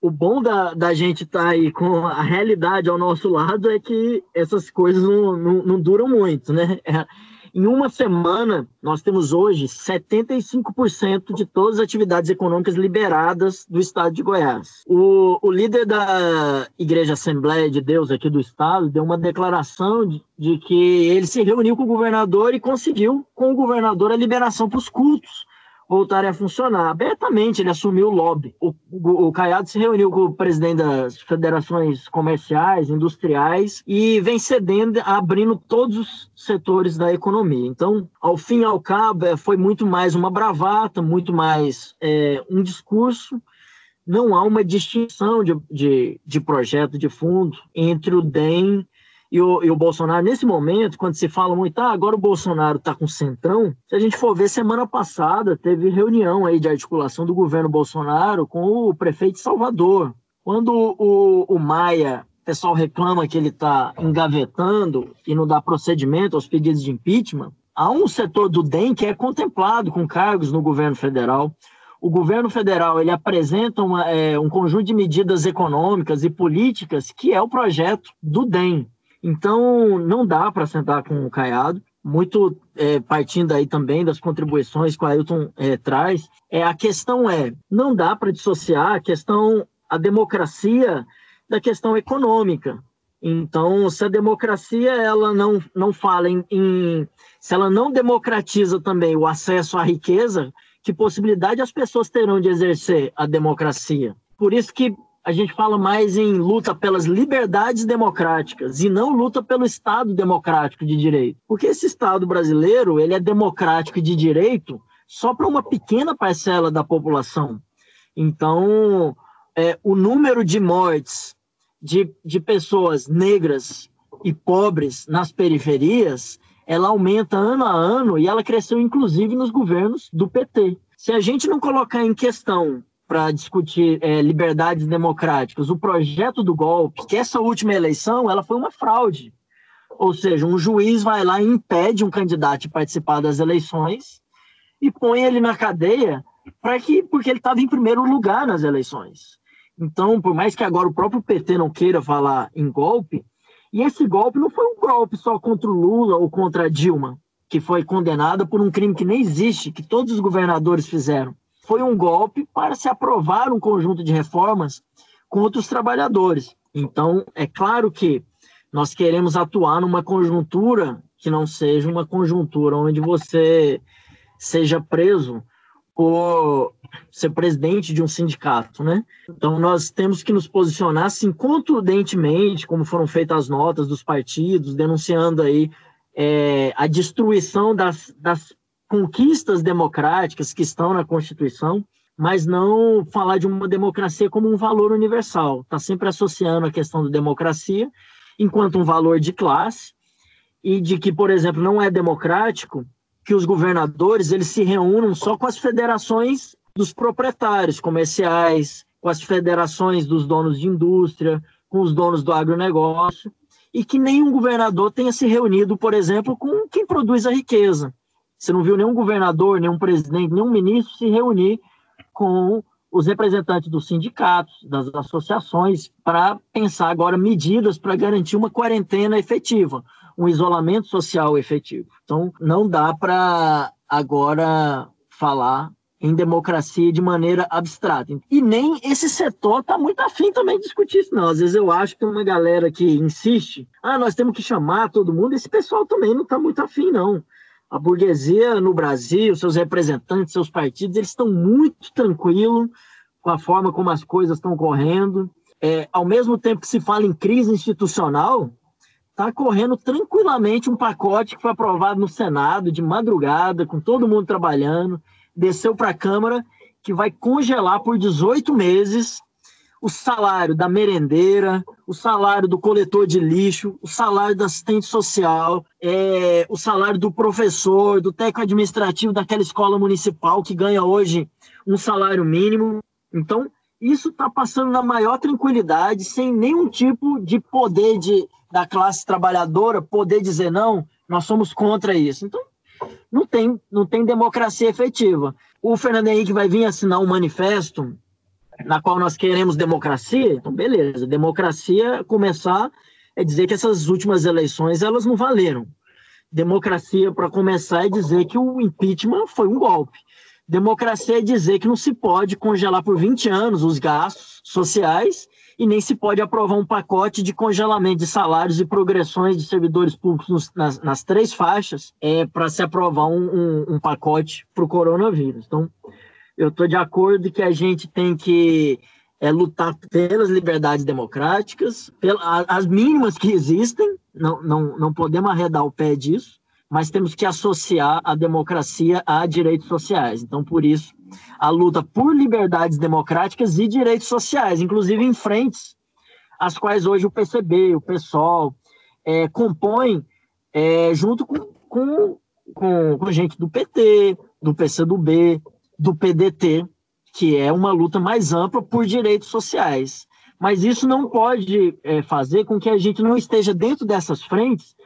o bom da, da gente estar tá aí com a realidade ao nosso lado é que essas coisas não, não, não duram muito, né? É, em uma semana, nós temos hoje 75% de todas as atividades econômicas liberadas do estado de Goiás. O, o líder da Igreja Assembleia de Deus aqui do estado deu uma declaração de, de que ele se reuniu com o governador e conseguiu, com o governador, a liberação para os cultos voltarem a funcionar. Abertamente ele assumiu o lobby. O, o, o Caiado se reuniu com o presidente das federações comerciais, industriais e vem cedendo, abrindo todos os setores da economia. Então, ao fim e ao cabo, é, foi muito mais uma bravata, muito mais é, um discurso não há uma distinção de, de, de, projeto de fundo entre o DEM e o, e o Bolsonaro, nesse momento, quando se fala muito, ah, agora o Bolsonaro está com centrão, se a gente for ver, semana passada teve reunião aí de articulação do governo Bolsonaro com o prefeito de Salvador. Quando o, o Maia, o pessoal reclama que ele está engavetando e não dá procedimento aos pedidos de impeachment, há um setor do DEM que é contemplado com cargos no governo federal o governo federal ele apresenta uma, é, um conjunto de medidas econômicas e políticas que é o projeto do DEM, então, não dá para sentar com o Caiado, muito é, partindo aí também das contribuições que o Ailton é, traz. É, a questão é, não dá para dissociar a questão, a democracia da questão econômica. Então, se a democracia ela não, não fala em, em se ela não democratiza também o acesso à riqueza, que possibilidade as pessoas terão de exercer a democracia? Por isso que a gente fala mais em luta pelas liberdades democráticas e não luta pelo Estado democrático de direito. Porque esse Estado brasileiro, ele é democrático de direito só para uma pequena parcela da população. Então, é, o número de mortes de, de pessoas negras e pobres nas periferias ela aumenta ano a ano e ela cresceu inclusive nos governos do PT. Se a gente não colocar em questão para discutir é, liberdades democráticas o projeto do golpe, que essa última eleição ela foi uma fraude. Ou seja, um juiz vai lá e impede um candidato de participar das eleições e põe ele na cadeia para que porque ele estava em primeiro lugar nas eleições. Então, por mais que agora o próprio PT não queira falar em golpe, e esse golpe não foi um golpe só contra o Lula ou contra a Dilma, que foi condenada por um crime que nem existe, que todos os governadores fizeram. Foi um golpe para se aprovar um conjunto de reformas contra os trabalhadores. Então, é claro que nós queremos atuar numa conjuntura que não seja uma conjuntura onde você seja preso por ser presidente de um sindicato, né? Então nós temos que nos posicionar assim contundentemente, como foram feitas as notas dos partidos, denunciando aí é, a destruição das, das conquistas democráticas que estão na Constituição, mas não falar de uma democracia como um valor universal. Está sempre associando a questão da democracia enquanto um valor de classe e de que, por exemplo, não é democrático que os governadores eles se reúnam só com as federações dos proprietários comerciais, com as federações dos donos de indústria, com os donos do agronegócio, e que nenhum governador tenha se reunido, por exemplo, com quem produz a riqueza. Você não viu nenhum governador, nenhum presidente, nenhum ministro se reunir com os representantes dos sindicatos, das associações, para pensar agora medidas para garantir uma quarentena efetiva, um isolamento social efetivo. Então, não dá para agora falar em democracia de maneira abstrata. E nem esse setor está muito afim também de discutir isso, não. Às vezes eu acho que uma galera que insiste, ah, nós temos que chamar todo mundo, esse pessoal também não está muito afim, não. A burguesia no Brasil, seus representantes, seus partidos, eles estão muito tranquilos com a forma como as coisas estão correndo. É, ao mesmo tempo que se fala em crise institucional, está correndo tranquilamente um pacote que foi aprovado no Senado de madrugada, com todo mundo trabalhando, desceu para a Câmara, que vai congelar por 18 meses o salário da merendeira, o salário do coletor de lixo, o salário do assistente social, é, o salário do professor, do técnico administrativo daquela escola municipal que ganha hoje um salário mínimo. Então, isso está passando na maior tranquilidade, sem nenhum tipo de poder de, da classe trabalhadora poder dizer não, nós somos contra isso. Então, não tem, não tem democracia efetiva. O Fernando Henrique vai vir assinar um manifesto na qual nós queremos democracia, então beleza, democracia começar é dizer que essas últimas eleições elas não valeram. Democracia, para começar, é dizer que o impeachment foi um golpe. Democracia é dizer que não se pode congelar por 20 anos os gastos sociais e nem se pode aprovar um pacote de congelamento de salários e progressões de servidores públicos nos, nas, nas, três faixas é, para se aprovar um, um, um pacote para o coronavírus. Então, eu estou de acordo que a gente tem que é, lutar pelas liberdades democráticas, pelas, as mínimas que existem, não, não, não podemos arredar o pé disso, mas temos que associar a democracia a direitos sociais. Então, por isso, a luta por liberdades democráticas e direitos sociais, inclusive em frentes as quais hoje o PCB, o PSOL, é, compõem é, junto com, com, com, com gente do PT, do PCdoB, do PDT, que é uma luta mais ampla por direitos sociais. Mas isso não pode é, fazer com que a gente não esteja dentro dessas frentes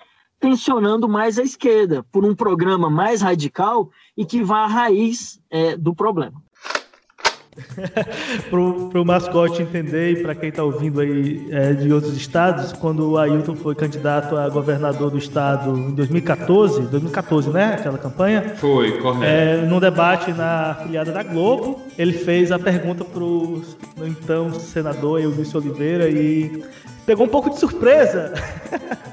tensionando mais a esquerda por um programa mais radical e que vá à raiz é, do problema. para o mascote entender e para quem está ouvindo aí é, de outros estados, quando o Ailton foi candidato a governador do estado em 2014, 2014, né? Aquela campanha. Foi, correto. É, num debate na afiliada da Globo, ele fez a pergunta para o então senador Eudício Oliveira e pegou um pouco de surpresa.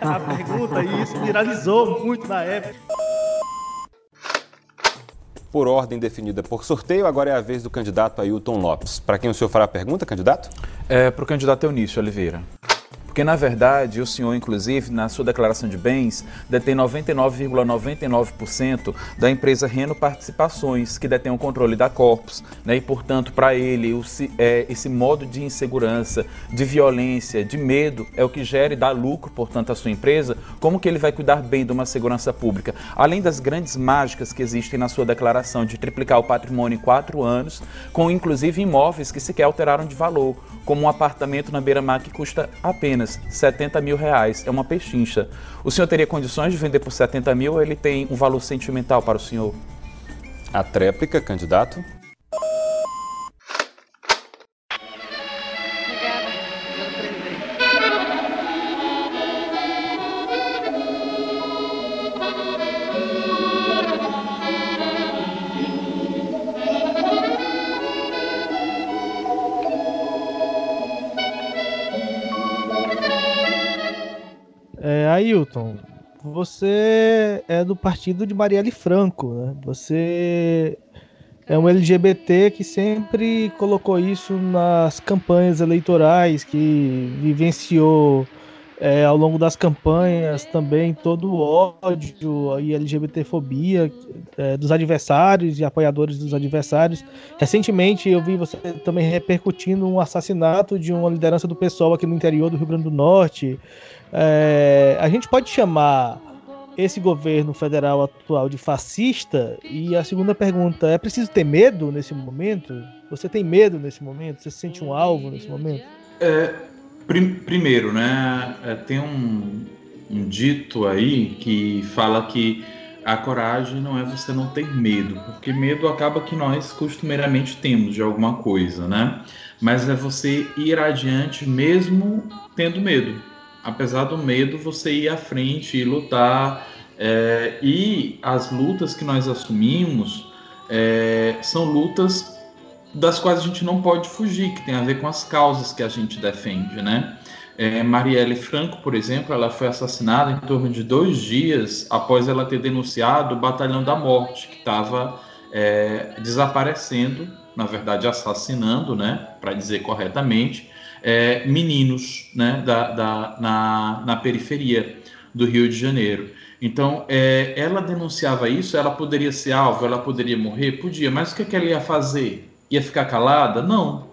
a pergunta e isso viralizou muito na época. Por ordem definida por sorteio, agora é a vez do candidato Ailton Lopes. Para quem o senhor fará a pergunta, candidato? É para o candidato Eunício Oliveira. Porque, na verdade, o senhor, inclusive, na sua declaração de bens, detém 99,99% da empresa Reno Participações, que detém o controle da Corpus. Né? E, portanto, para ele, o, é, esse modo de insegurança, de violência, de medo, é o que gera e dá lucro, portanto, à sua empresa, Como que ele vai cuidar bem de uma segurança pública? Além das grandes mágicas que existem na sua declaração de triplicar o patrimônio em quatro anos, com inclusive imóveis que sequer alteraram de valor, como um apartamento na beira-mar que custa apenas 70 mil reais. É uma pechincha. O senhor teria condições de vender por 70 mil ou ele tem um valor sentimental para o senhor? A tréplica, candidato. Ailton, você é do partido de Marielle Franco, né? Você é um LGBT que sempre colocou isso nas campanhas eleitorais, que vivenciou é, ao longo das campanhas também todo o ódio e LGBTfobia é, dos adversários e apoiadores dos adversários. Recentemente eu vi você também repercutindo um assassinato de uma liderança do pessoal aqui no interior do Rio Grande do Norte. É, a gente pode chamar esse governo federal atual de fascista? E a segunda pergunta, é preciso ter medo nesse momento? Você tem medo nesse momento? Você se sente um alvo nesse momento? É, primeiro, né, é, tem um, um dito aí que fala que a coragem não é você não ter medo, porque medo acaba que nós costumeiramente temos de alguma coisa, né? Mas é você ir adiante mesmo tendo medo apesar do medo, você ir à frente e lutar. É, e as lutas que nós assumimos é, são lutas das quais a gente não pode fugir, que tem a ver com as causas que a gente defende, né? É, Marielle Franco, por exemplo, ela foi assassinada em torno de dois dias após ela ter denunciado o Batalhão da Morte, que estava é, desaparecendo, na verdade assassinando, né, para dizer corretamente, é, meninos né, da, da, na, na periferia do Rio de Janeiro. Então, é, ela denunciava isso, ela poderia ser alvo, ela poderia morrer? Podia, mas o que, é que ela ia fazer? Ia ficar calada? Não.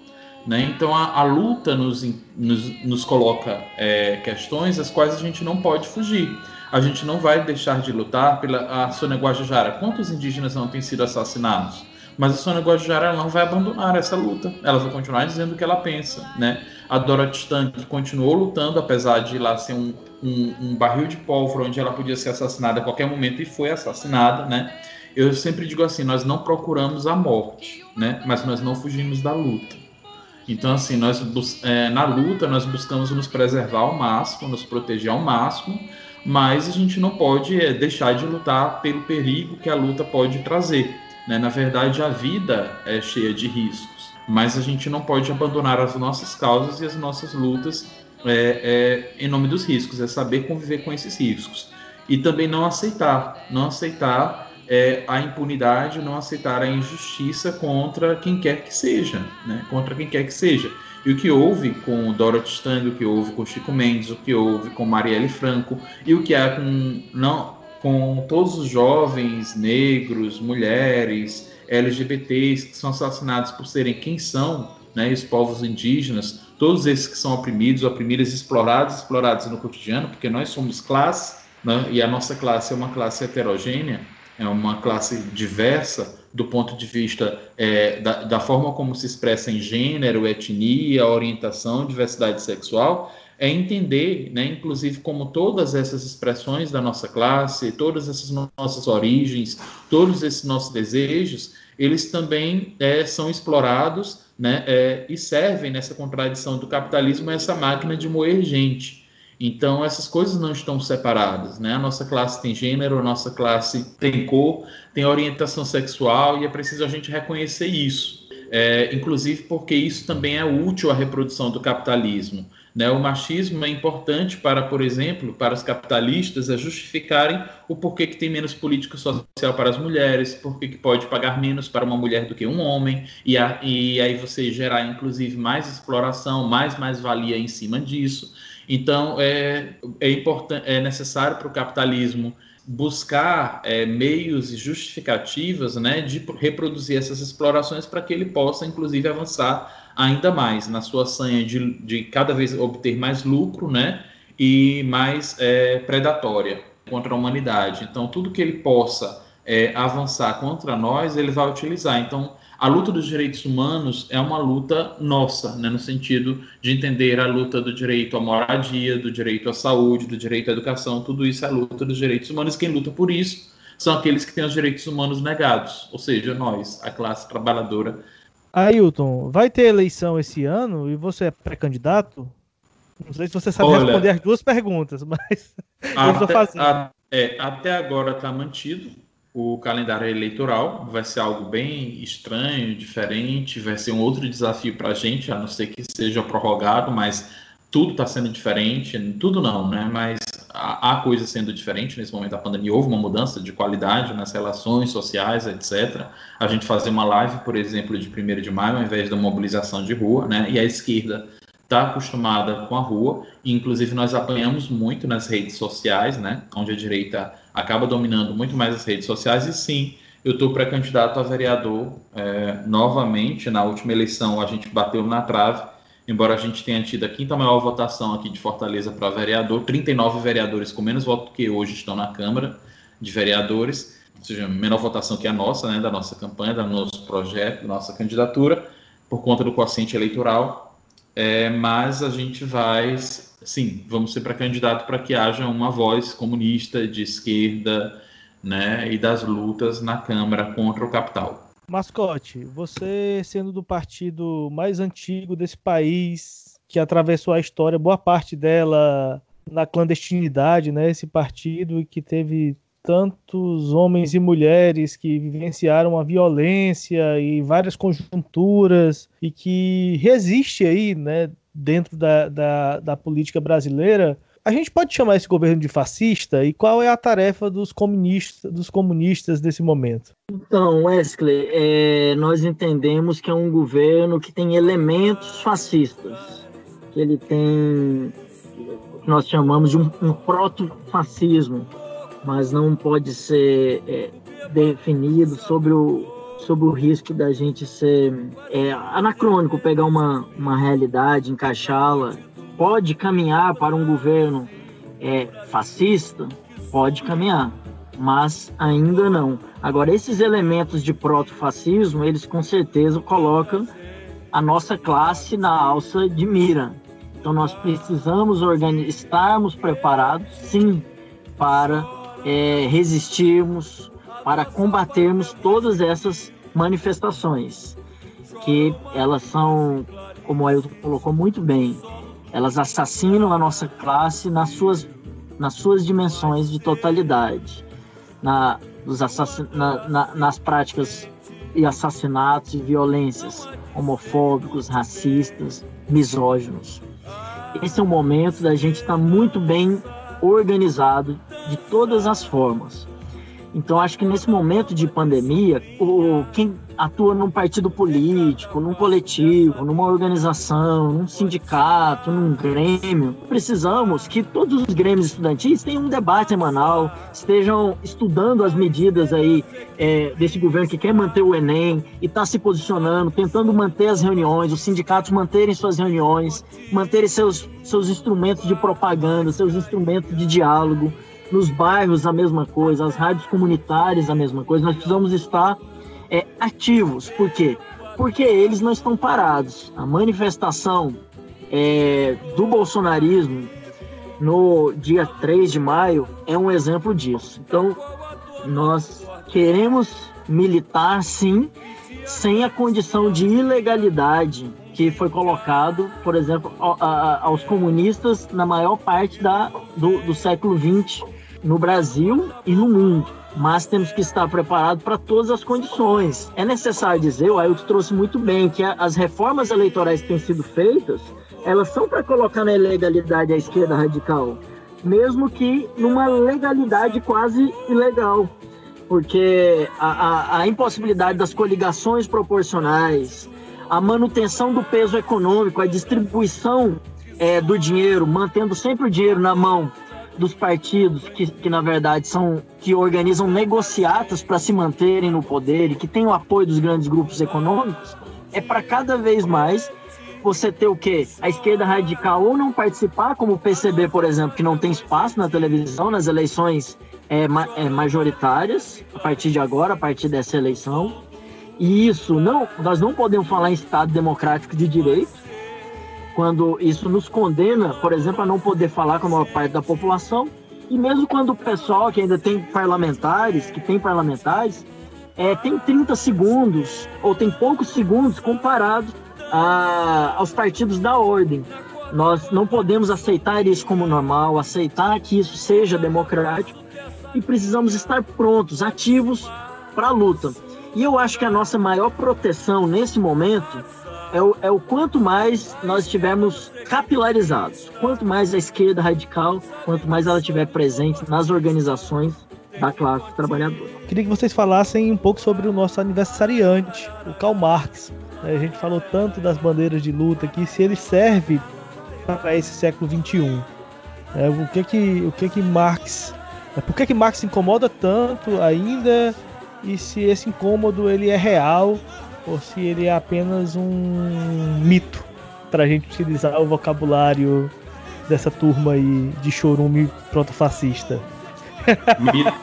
Né? Então, a, a luta nos, nos, nos coloca é, questões as quais a gente não pode fugir. A gente não vai deixar de lutar pela a Sônia Guajajara. Quantos indígenas não têm sido assassinados? Mas a Sônia Guajajara não vai abandonar essa luta. Ela vai continuar dizendo o que ela pensa, né? A Dorothy Stank continuou lutando, apesar de lá ser um, um, um, barril de pólvora onde ela podia ser assassinada a qualquer momento e foi assassinada, né? Eu sempre digo assim, nós não procuramos a morte, né? Mas nós não fugimos da luta. Então, assim, nós é, na luta nós buscamos nos preservar ao máximo, nos proteger ao máximo, mas a gente não pode é, deixar de lutar pelo perigo que a luta pode trazer. Né? Na verdade, a vida é cheia de riscos, mas a gente não pode abandonar as nossas causas e as nossas lutas é, é, em nome dos riscos, é saber conviver com esses riscos. E também não aceitar, não aceitar é, a impunidade, não aceitar a injustiça contra quem quer que seja, né? contra quem quer que seja. E o que houve com Dorothy Stang, o que houve com Chico Mendes, o que houve com Marielle Franco, e o que há com não, com todos os jovens negros, mulheres, LGBTs que são assassinados por serem quem são, né, os povos indígenas, todos esses que são oprimidos, oprimidas, explorados, explorados no cotidiano, porque nós somos classe, né, e a nossa classe é uma classe heterogênea, é uma classe diversa do ponto de vista é, da, da forma como se expressa em gênero, etnia, orientação, diversidade sexual, é entender, né, inclusive, como todas essas expressões da nossa classe, todas essas nossas origens, todos esses nossos desejos, eles também é, são explorados né, é, e servem nessa contradição do capitalismo essa máquina de moer gente. Então, essas coisas não estão separadas. Né? A nossa classe tem gênero, a nossa classe tem cor, tem orientação sexual, e é preciso a gente reconhecer isso. É, inclusive porque isso também é útil à reprodução do capitalismo. Né? O machismo é importante para, por exemplo, para os capitalistas a justificarem o porquê que tem menos política social para as mulheres, porquê que pode pagar menos para uma mulher do que um homem, e, a, e aí você gerar, inclusive, mais exploração, mais mais-valia em cima disso. Então, é, é, importante, é necessário para o capitalismo buscar é, meios e justificativas né, de reproduzir essas explorações para que ele possa, inclusive, avançar ainda mais na sua sanha de, de cada vez obter mais lucro, né? e mais é, predatória contra a humanidade. Então, tudo que ele possa é, avançar contra nós, ele vai utilizar. Então, a luta dos direitos humanos é uma luta nossa, né, no sentido de entender a luta do direito à moradia, do direito à saúde, do direito à educação, tudo isso é a luta dos direitos humanos. Quem luta por isso são aqueles que têm os direitos humanos negados, ou seja, nós, a classe trabalhadora. Ailton, vai ter eleição esse ano e você é pré-candidato? Não sei se você sabe Olha, responder as duas perguntas, mas eu estou Até, fazendo. a- é, até agora está mantido o calendário eleitoral, vai ser algo bem estranho, diferente, vai ser um outro desafio para a gente, a não ser que seja prorrogado, mas tudo está sendo diferente, tudo não, né? Mas há, coisas sendo diferente nesse momento da pandemia, houve uma mudança de qualidade nas relações sociais, etc. A gente fazer uma live, por exemplo, de 1 de maio, ao invés da mobilização de rua, né? E a esquerda está acostumada com a rua, e inclusive nós apanhamos muito nas redes sociais, né, onde a direita acaba dominando muito mais as redes sociais, e sim, eu estou pré-candidato a vereador é, novamente, na última eleição a gente bateu na trave, embora a gente tenha tido a quinta maior votação aqui de Fortaleza para vereador, 39 vereadores com menos voto que hoje estão na Câmara de Vereadores, ou seja, menor votação que a nossa, né, da nossa campanha, do nosso projeto, da nossa candidatura, por conta do quociente eleitoral, é, mas a gente vai, sim, vamos ser para candidato para que haja uma voz comunista de esquerda, né, e das lutas na Câmara contra o capital. Mascote, você sendo do partido mais antigo desse país, que atravessou a história, boa parte dela na clandestinidade, né? Esse partido que teve tantos homens e mulheres que vivenciaram a violência e várias conjunturas e que resiste aí, né, dentro da, da, da política brasileira. A gente pode chamar esse governo de fascista? E qual é a tarefa dos comunistas, dos comunistas nesse momento? Então, Wesley, é, nós entendemos que é um governo que tem elementos fascistas, que ele tem nós chamamos de um, um proto-fascismo, mas não pode ser é, definido sobre o, sobre o risco da gente ser é, anacrônico, pegar uma, uma realidade, encaixá-la. Pode caminhar para um governo é, fascista? Pode caminhar, mas ainda não. Agora, esses elementos de proto-fascismo, eles com certeza colocam a nossa classe na alça de mira. Então, nós precisamos estarmos preparados, sim, para é, resistirmos, para combatermos todas essas manifestações, que elas são, como o Ailton colocou muito bem, elas assassinam a nossa classe nas suas, nas suas dimensões de totalidade, na, dos assassin, na, na, nas práticas e assassinatos e violências homofóbicos, racistas, misóginos. Esse é o momento da gente estar muito bem organizado de todas as formas. Então, acho que nesse momento de pandemia, o, quem atua num partido político, num coletivo, numa organização, num sindicato, num grêmio, precisamos que todos os grêmios estudantis tenham um debate semanal, estejam estudando as medidas aí é, desse governo que quer manter o Enem e está se posicionando, tentando manter as reuniões, os sindicatos manterem suas reuniões, manterem seus, seus instrumentos de propaganda, seus instrumentos de diálogo, nos bairros a mesma coisa, as rádios comunitárias a mesma coisa. Nós precisamos estar é, ativos. Por quê? Porque eles não estão parados. A manifestação é, do bolsonarismo no dia 3 de maio é um exemplo disso. Então, nós queremos militar, sim, sem a condição de ilegalidade que foi colocado, por exemplo, aos comunistas na maior parte da, do, do século XX no Brasil e no mundo. Mas temos que estar preparados para todas as condições. É necessário dizer, o Ailton trouxe muito bem, que as reformas eleitorais que têm sido feitas, elas são para colocar na ilegalidade a esquerda radical, mesmo que numa legalidade quase ilegal. Porque a, a, a impossibilidade das coligações proporcionais, a manutenção do peso econômico, a distribuição é, do dinheiro, mantendo sempre o dinheiro na mão dos partidos que, que na verdade são que organizam negociatas para se manterem no poder e que têm o apoio dos grandes grupos econômicos, é para cada vez mais você ter o quê? A esquerda radical ou não participar, como o PCB, por exemplo, que não tem espaço na televisão, nas eleições é, ma é, majoritárias, a partir de agora, a partir dessa eleição. E isso, não, nós não podemos falar em Estado democrático de direito, quando isso nos condena, por exemplo, a não poder falar com a maior parte da população, e mesmo quando o pessoal que ainda tem parlamentares, que tem parlamentares, é, tem 30 segundos, ou tem poucos segundos comparado a, aos partidos da ordem. Nós não podemos aceitar isso como normal, aceitar que isso seja democrático e precisamos estar prontos, ativos para a luta. E eu acho que a nossa maior proteção nesse momento é o, é o quanto mais nós estivermos capilarizados, quanto mais a esquerda radical, quanto mais ela estiver presente nas organizações da classe trabalhadora. Queria que vocês falassem um pouco sobre o nosso aniversariante, o Karl Marx. A gente falou tanto das bandeiras de luta aqui, se ele serve para esse século XXI. É, o que que o que que Marx, é, por que que Marx incomoda tanto ainda e se esse incômodo ele é real ou se ele é apenas um mito para a gente utilizar o vocabulário dessa turma aí de chorume protofascista. Mito,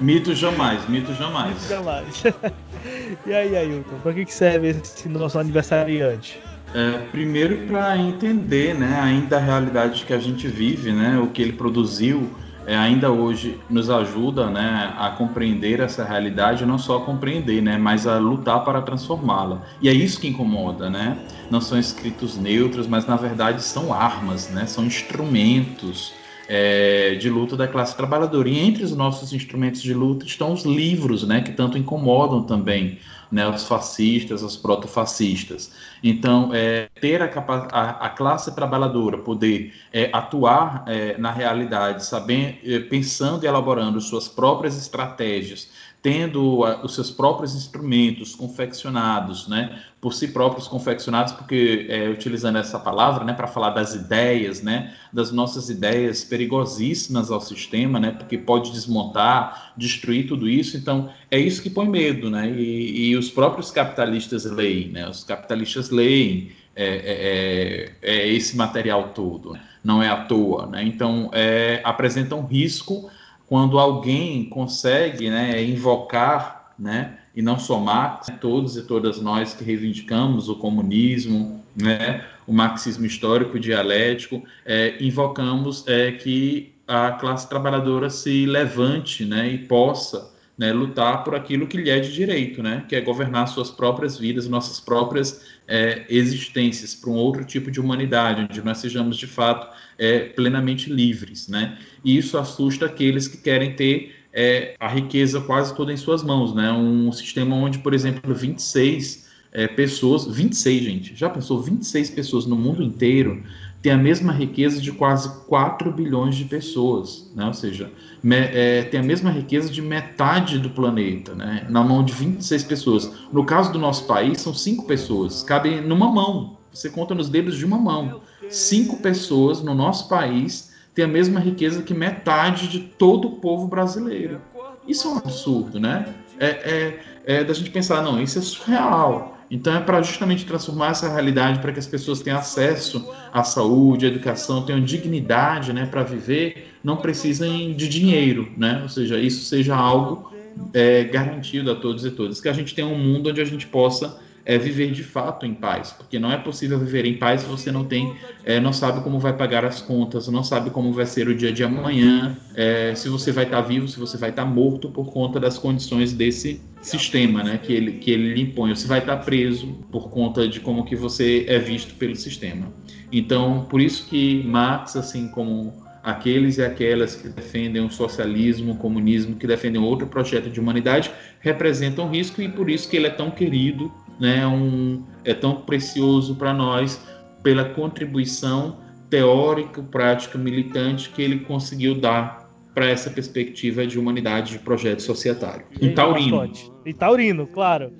mito jamais, mito jamais. Mito jamais. e aí, Ailton, para que serve esse nosso aniversariante? É, primeiro para entender, né, ainda a realidade que a gente vive, né, o que ele produziu é, ainda hoje nos ajuda né, a compreender essa realidade, não só a compreender, né, mas a lutar para transformá-la. E é isso que incomoda, né? Não são escritos neutros, mas na verdade são armas, né? São instrumentos é, de luta da classe trabalhadora. E entre os nossos instrumentos de luta estão os livros, né, que tanto incomodam também né, os fascistas, os protofascistas. Então, é, ter a, a, a, classe trabalhadora poder é, atuar é, na realidade, sabendo, é, pensando e elaborando suas próprias estratégias tendo os seus próprios instrumentos confeccionados, né, por si próprios confeccionados, porque é, utilizando essa palavra, né, para falar das ideias, né, das nossas ideias perigosíssimas ao sistema, né, porque pode desmontar, destruir tudo isso. Então é isso que põe medo, né, e, e os próprios capitalistas leem, né, os capitalistas leem é, é, é, é esse material todo, né, não é à toa, né. Então é, apresenta um risco quando alguém consegue né, invocar, né, e não somar, né, todos e todas nós que reivindicamos o comunismo, né, o marxismo histórico dialético, é, invocamos é, que a classe trabalhadora se levante né, e possa né, lutar por aquilo que lhe é de direito, né, que é governar suas próprias vidas, nossas próprias é, existências, para um outro tipo de humanidade, onde nós sejamos de fato é, plenamente livres. Né? E isso assusta aqueles que querem ter é, a riqueza quase toda em suas mãos. Né? Um sistema onde, por exemplo, 26 é, pessoas, 26, gente, já pensou 26 pessoas no mundo inteiro tem a mesma riqueza de quase 4 bilhões de pessoas, né? ou seja, me, é, tem a mesma riqueza de metade do planeta, né? na mão de 26 pessoas. No caso do nosso país, são 5 pessoas, cabem numa mão, você conta nos dedos de uma mão. 5 pessoas no nosso país têm a mesma riqueza que metade de todo o povo brasileiro. Isso é um absurdo, né? É, é, é da gente pensar, não, isso é surreal. Então é para justamente transformar essa realidade para que as pessoas tenham acesso à saúde, à educação, tenham dignidade, né, para viver, não precisem de dinheiro, né? Ou seja, isso seja algo é, garantido a todos e todas, que a gente tenha um mundo onde a gente possa é viver de fato em paz, porque não é possível viver em paz se você não tem, é, não sabe como vai pagar as contas, não sabe como vai ser o dia de amanhã, é, se você vai estar vivo, se você vai estar morto por conta das condições desse sistema, né, que ele que ele lhe impõe, ou se vai estar preso por conta de como que você é visto pelo sistema. Então, por isso que Marx, assim como aqueles e aquelas que defendem o socialismo, o comunismo, que defendem outro projeto de humanidade, representam risco e por isso que ele é tão querido né, um, é tão precioso para nós pela contribuição teórica, prática, militante que ele conseguiu dar para essa perspectiva de humanidade de projeto societário. E, e taurino. E taurino, claro.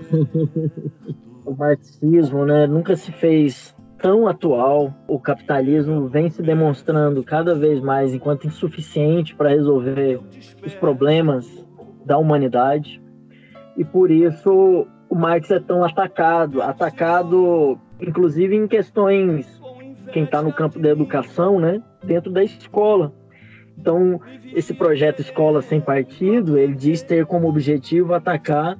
o marxismo né, nunca se fez tão atual. O capitalismo vem se demonstrando cada vez mais enquanto insuficiente para resolver os problemas da humanidade e por isso o Marx é tão atacado, atacado inclusive em questões quem está no campo da educação, né, dentro da escola. Então, esse projeto Escola Sem Partido, ele diz ter como objetivo atacar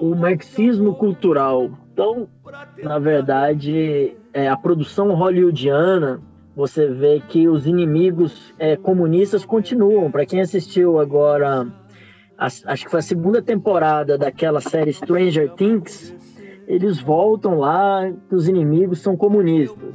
o marxismo cultural. Então, na verdade, é, a produção hollywoodiana, você vê que os inimigos é, comunistas continuam. Para quem assistiu agora, acho que foi a segunda temporada daquela série Stranger Things, eles voltam lá que os inimigos são comunistas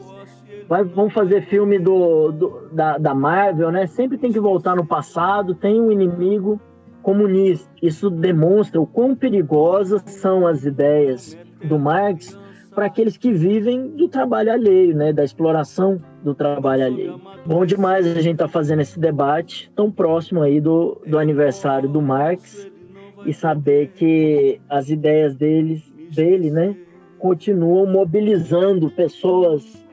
vai, vão fazer filme do, do, da, da Marvel, né? Sempre tem que voltar no passado, tem um inimigo comunista. Isso demonstra o quão perigosas são as ideias do Marx para aqueles que vivem do trabalho alheio, né? Da exploração do trabalho alheio. Bom demais a gente estar tá fazendo esse debate tão próximo aí do, do aniversário do Marx e saber que as ideias deles, dele, né? Continuam mobilizando pessoas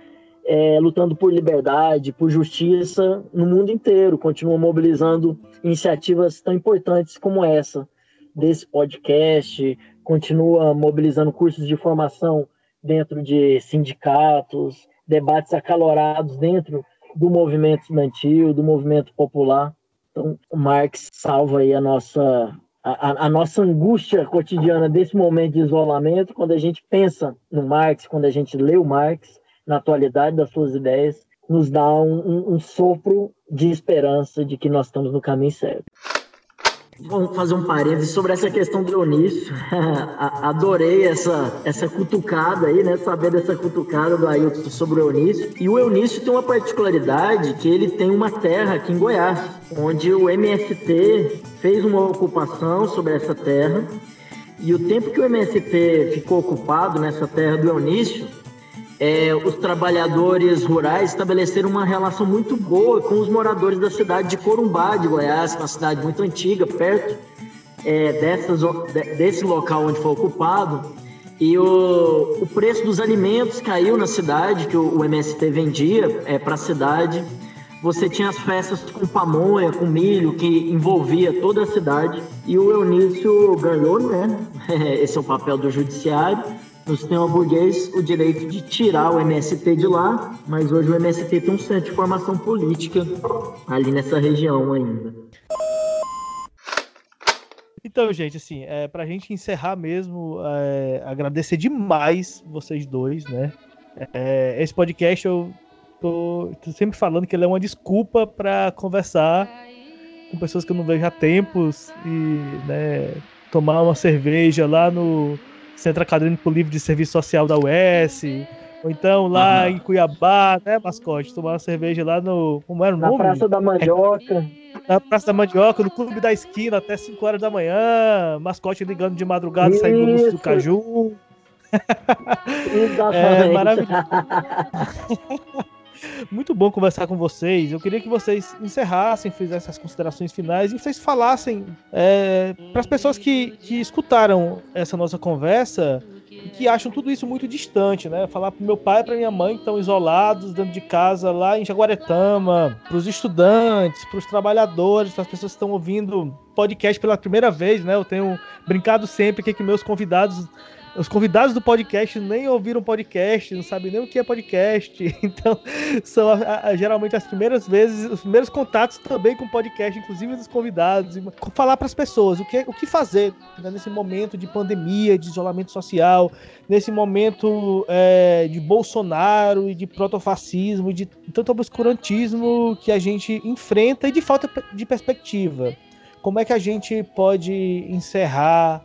é, lutando por liberdade, por justiça no mundo inteiro, continua mobilizando iniciativas tão importantes como essa, desse podcast, continua mobilizando cursos de formação dentro de sindicatos, debates acalorados dentro do movimento estudantil, do movimento popular. Então, Marx salva aí a nossa a, a, nossa angústia cotidiana desse momento de isolamento, quando a gente pensa no Marx, quando a gente lê o Marx, na atualidade das suas ideias, nos dá um, um, um sopro de esperança de que nós estamos no caminho certo. Vamos fazer um parênteses sobre essa questão do Eunício. Adorei essa, essa cutucada aí, né? Saber dessa cutucada do Ailton sobre o Eunício. E o Eunício tem uma particularidade que ele tem uma terra aqui em Goiás, onde o MST fez uma ocupação sobre essa terra. E o tempo que o MST ficou ocupado nessa terra do Eunício, é, os trabalhadores rurais estabeleceram uma relação muito boa com os moradores da cidade de Corumbá, de Goiás, uma cidade muito antiga, perto é, dessas, desse local onde foi ocupado. E o, o preço dos alimentos caiu na cidade, que o, o MST vendia é, para a cidade. Você tinha as festas com pamonha, com milho, que envolvia toda a cidade. E o Eunício ganhou, né? Esse é o papel do judiciário no sistema burguês o direito de tirar o MST de lá, mas hoje o MST tem um centro de formação política ali nessa região ainda. Então, gente, assim, é, pra gente encerrar mesmo, é, agradecer demais vocês dois, né? É, esse podcast eu tô, tô, sempre falando que ele é uma desculpa para conversar com pessoas que eu não vejo há tempos e, né, tomar uma cerveja lá no, Centro Acadêmico Livre de Serviço Social da UES, ou então lá uhum. em Cuiabá, né, mascote? Tomar uma cerveja lá no. Como era o nome? Na Praça da Mandioca. Na Praça da Mandioca, no Clube da Esquina, até 5 horas da manhã. Mascote ligando de madrugada, Isso. saindo do Lúcio do Caju. Exatamente. É maravilhoso. Muito bom conversar com vocês. Eu queria que vocês encerrassem, fizessem as considerações finais e vocês falassem é, para as pessoas que, que escutaram essa nossa conversa e que acham tudo isso muito distante, né? Falar para meu pai e para minha mãe que estão isolados dentro de casa lá em Jaguaretama, para os estudantes, para os trabalhadores, para as pessoas que estão ouvindo podcast pela primeira vez, né? Eu tenho brincado sempre que, que meus convidados os convidados do podcast nem ouviram podcast, não sabem nem o que é podcast. Então, são a, a, geralmente as primeiras vezes, os primeiros contatos também com podcast, inclusive dos convidados. E falar para as pessoas o que, o que fazer né, nesse momento de pandemia, de isolamento social, nesse momento é, de Bolsonaro e de protofascismo, de tanto obscurantismo que a gente enfrenta e de falta de perspectiva. Como é que a gente pode encerrar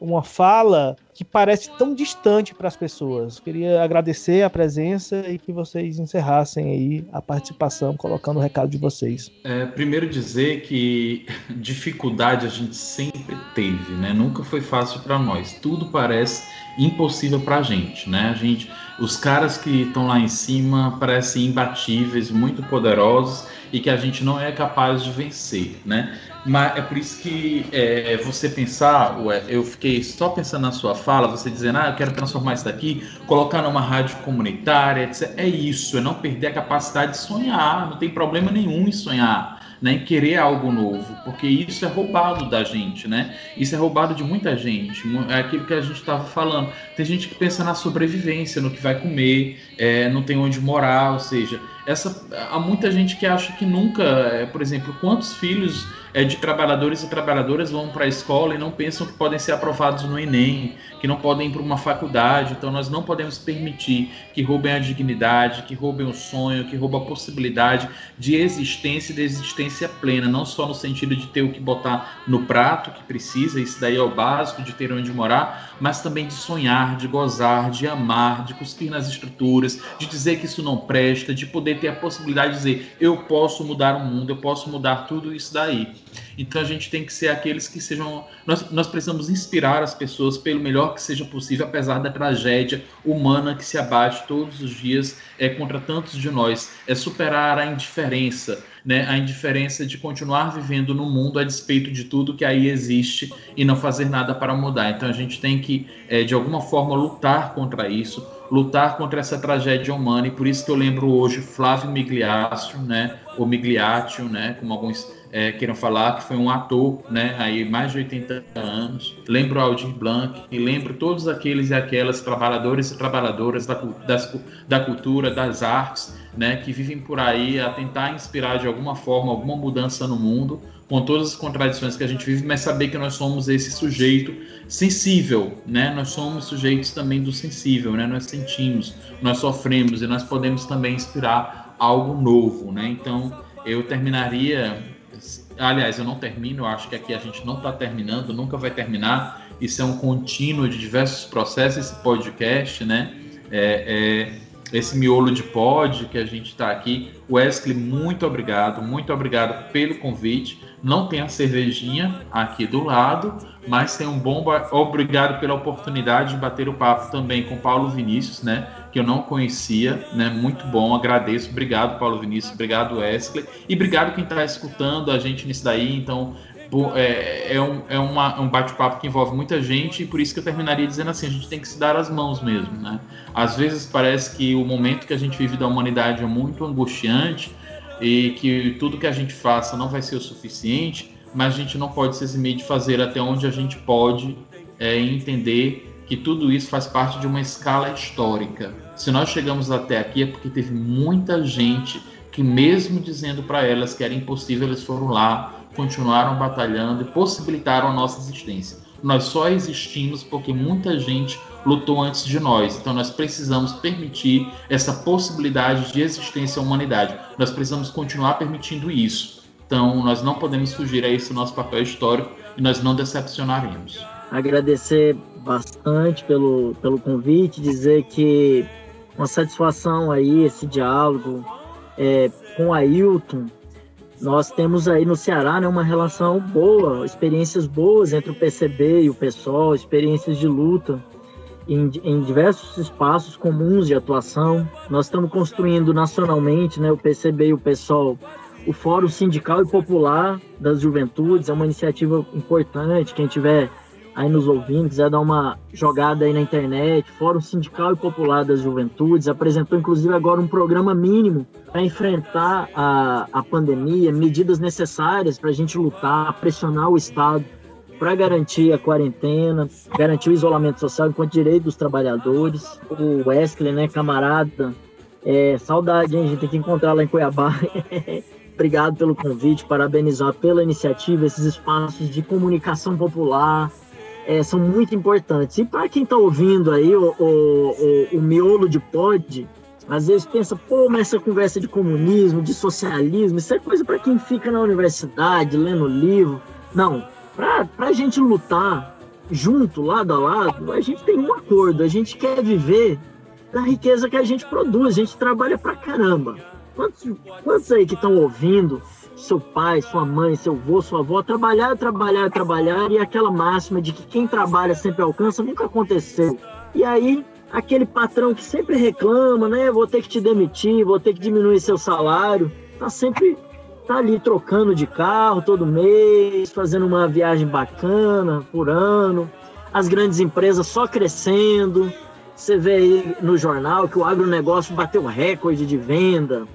uma fala que parece tão distante para as pessoas. Queria agradecer a presença e que vocês encerrassem aí a participação, colocando o recado de vocês. É, primeiro dizer que dificuldade a gente sempre teve, né? Nunca foi fácil para nós. Tudo parece impossível para a gente, né? A gente, os caras que estão lá em cima parecem imbatíveis, muito poderosos e que a gente não é capaz de vencer, né? Mas é por isso que é, você pensar, ué, eu fiquei só pensando na sua fala, você dizendo, ah, eu quero transformar isso daqui, colocar numa rádio comunitária, etc. É isso, é não perder a capacidade de sonhar, não tem problema nenhum em sonhar. né, em querer algo novo, porque isso é roubado da gente, né? Isso é roubado de muita gente. É aquilo que a gente estava falando. Tem gente que pensa na sobrevivência, no que vai comer, é, não tem onde morar, ou seja, essa há muita gente que acha que nunca, é, por exemplo, quantos filhos é, de trabalhadores e trabalhadoras vão para a escola e não pensam que podem ser aprovados no Enem, que não podem ir para uma faculdade. Então, nós não podemos permitir que roubem a dignidade, que roubem o sonho, que roubem a possibilidade de existência e de existência plena, não só no sentido de ter o que botar no prato que precisa, isso daí é o básico, de ter onde morar, mas também de sonhar, de gozar, de amar, de cuspir nas estruturas, de dizer que isso não presta, de poder ter a possibilidade de dizer eu posso mudar o mundo, eu posso mudar tudo isso daí. Então a gente tem que ser aqueles que sejam. Nós, nós precisamos inspirar as pessoas pelo melhor que seja possível, apesar da tragédia humana que se abate todos os dias é, contra tantos de nós. É superar a indiferença, né? a indiferença de continuar vivendo no mundo a despeito de tudo que aí existe e não fazer nada para mudar. Então a gente tem que, é, de alguma forma, lutar contra isso, lutar contra essa tragédia humana, e por isso que eu lembro hoje Flávio Migliaccio, né? ou Migliaccio, né? como alguns é, queiram falar, que foi um ator, né, aí mais de 80 anos. Lembro Aldir Blanc e lembro todos aqueles e aquelas trabalhadores e trabalhadoras da, das, da cultura, das artes, né, que vivem por aí a tentar inspirar de alguma forma alguma mudança no mundo, com todas as contradições que a gente vive, mas saber que nós somos esse sujeito sensível, né? Nós somos sujeitos também do sensível, né? Nós sentimos, nós sofremos e nós podemos também inspirar algo novo, né? Então, eu terminaria Aliás, eu não termino, eu acho que aqui a gente não está terminando, nunca vai terminar. Isso é um contínuo de diversos processos, esse podcast, né? É, é, esse miolo de pod que a gente está aqui. Wesley, muito obrigado, muito obrigado pelo convite. Não tem a cervejinha aqui do lado, mas tem um bom. Obrigado pela oportunidade de bater o papo também com Paulo Vinícius, né? Que eu não conhecia, né? Muito bom, agradeço. Obrigado, Paulo Vinícius. Obrigado, Wesley. E obrigado quem está escutando a gente nisso daí. Então, é, é, um, é uma, um bate-papo que envolve muita gente e por isso que eu terminaria dizendo assim, a gente tem que se dar as mãos mesmo, né? Às vezes parece que o momento que a gente vive da humanidade é muito angustiante e que tudo que a gente faça não vai ser o suficiente, mas a gente não pode se eximir de fazer até onde a gente pode é, entender que tudo isso faz parte de uma escala histórica. Se nós chegamos até aqui é porque teve muita gente que, mesmo dizendo para elas que era impossível, eles foram lá, continuaram batalhando e possibilitaram a nossa existência. Nós só existimos porque muita gente lutou antes de nós. Então nós precisamos permitir essa possibilidade de existência à humanidade. Nós precisamos continuar permitindo isso. Então, nós não podemos fugir a esse nosso papel histórico e nós não decepcionaremos. Agradecer bastante pelo, pelo convite, dizer que uma satisfação aí esse diálogo é, com o Ailton. Nós temos aí no Ceará né, uma relação boa, experiências boas entre o PCB e o PSOL, experiências de luta em, em diversos espaços comuns de atuação. Nós estamos construindo nacionalmente, né, o PCB e o PSOL, o Fórum Sindical e Popular das Juventudes é uma iniciativa importante. Quem tiver aí nos ouvindo, quiser dar uma jogada aí na internet, Fórum Sindical e Popular das Juventudes, apresentou inclusive agora um programa mínimo para enfrentar a, a pandemia, medidas necessárias para a gente lutar, pressionar o Estado para garantir a quarentena, garantir o isolamento social enquanto direito dos trabalhadores. O Wesley, né, camarada, é, saudade, hein? A gente tem que encontrar lá em Cuiabá. Obrigado pelo convite, parabenizar pela iniciativa, esses espaços de comunicação popular é, são muito importantes. E para quem está ouvindo aí o, o, o, o, miolo de pod, às vezes pensa, pô, mas essa conversa de comunismo, de socialismo, isso é coisa para quem fica na universidade, lendo livro. Não, para a gente lutar junto, lado a lado, a gente tem um acordo, a gente quer viver da riqueza que a gente produz, a gente trabalha pra caramba. Quantos, quantos aí que estão ouvindo, seu pai, sua mãe, seu avô, sua avó, trabalhar, trabalhar, trabalhar, e aquela máxima de que quem trabalha sempre alcança, nunca aconteceu. E aí, aquele patrão que sempre reclama, né? Vou ter que te demitir, vou ter que diminuir seu salário, tá sempre tá ali trocando de carro todo mês, fazendo uma viagem bacana por ano, as grandes empresas só crescendo. Você vê aí no jornal que o agronegócio bateu recorde de venda,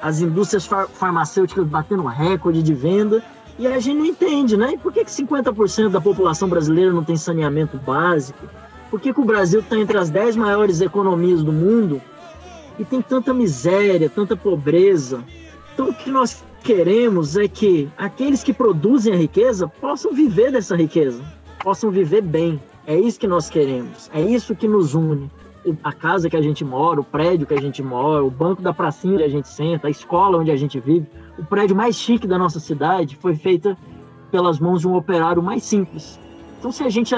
as indústrias far farmacêuticas batendo recorde de venda, e a gente não entende, né? E por que, que 50% da população brasileira não tem saneamento básico? Por que, que o Brasil está entre as 10 maiores economias do mundo e tem tanta miséria, tanta pobreza? Então, o que nós queremos é que aqueles que produzem a riqueza possam viver dessa riqueza, possam viver bem. É isso que nós queremos, é isso que nos une. A casa que a gente mora, o prédio que a gente mora, o banco da pracinha onde a gente senta, a escola onde a gente vive, o prédio mais chique da nossa cidade foi feita pelas mãos de um operário mais simples. Então, se a gente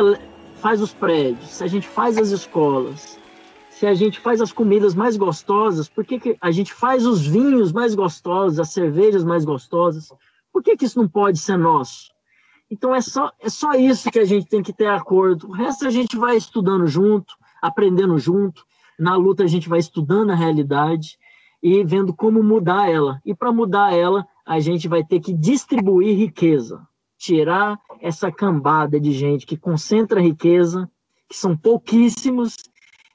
faz os prédios, se a gente faz as escolas, se a gente faz as comidas mais gostosas, por que, que a gente faz os vinhos mais gostosos, as cervejas mais gostosas? Por que, que isso não pode ser nosso? Então é só, é só isso que a gente tem que ter acordo. O resto a gente vai estudando junto, aprendendo junto. Na luta a gente vai estudando a realidade e vendo como mudar ela. E para mudar ela, a gente vai ter que distribuir riqueza, tirar essa cambada de gente que concentra riqueza, que são pouquíssimos,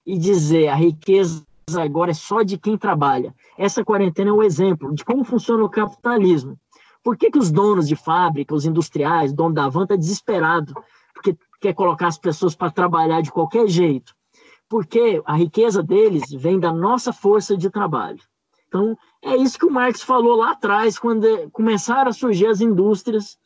e dizer a riqueza agora é só de quem trabalha. Essa quarentena é um exemplo de como funciona o capitalismo. Por que, que os donos de fábrica, os industriais, dono da van, está desesperado? Porque quer colocar as pessoas para trabalhar de qualquer jeito. Porque a riqueza deles vem da nossa força de trabalho. Então, é isso que o Marx falou lá atrás, quando começaram a surgir as indústrias.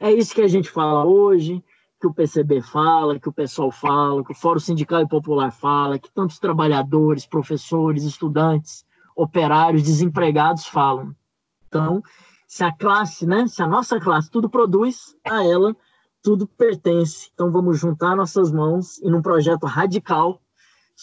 É isso que a gente fala hoje, que o PCB fala, que o pessoal fala, que o Fórum Sindical e Popular fala, que tantos trabalhadores, professores, estudantes, operários, desempregados falam. Então, se a classe, né, se a nossa classe tudo produz, a ela tudo pertence. Então, vamos juntar nossas mãos e, num projeto radical,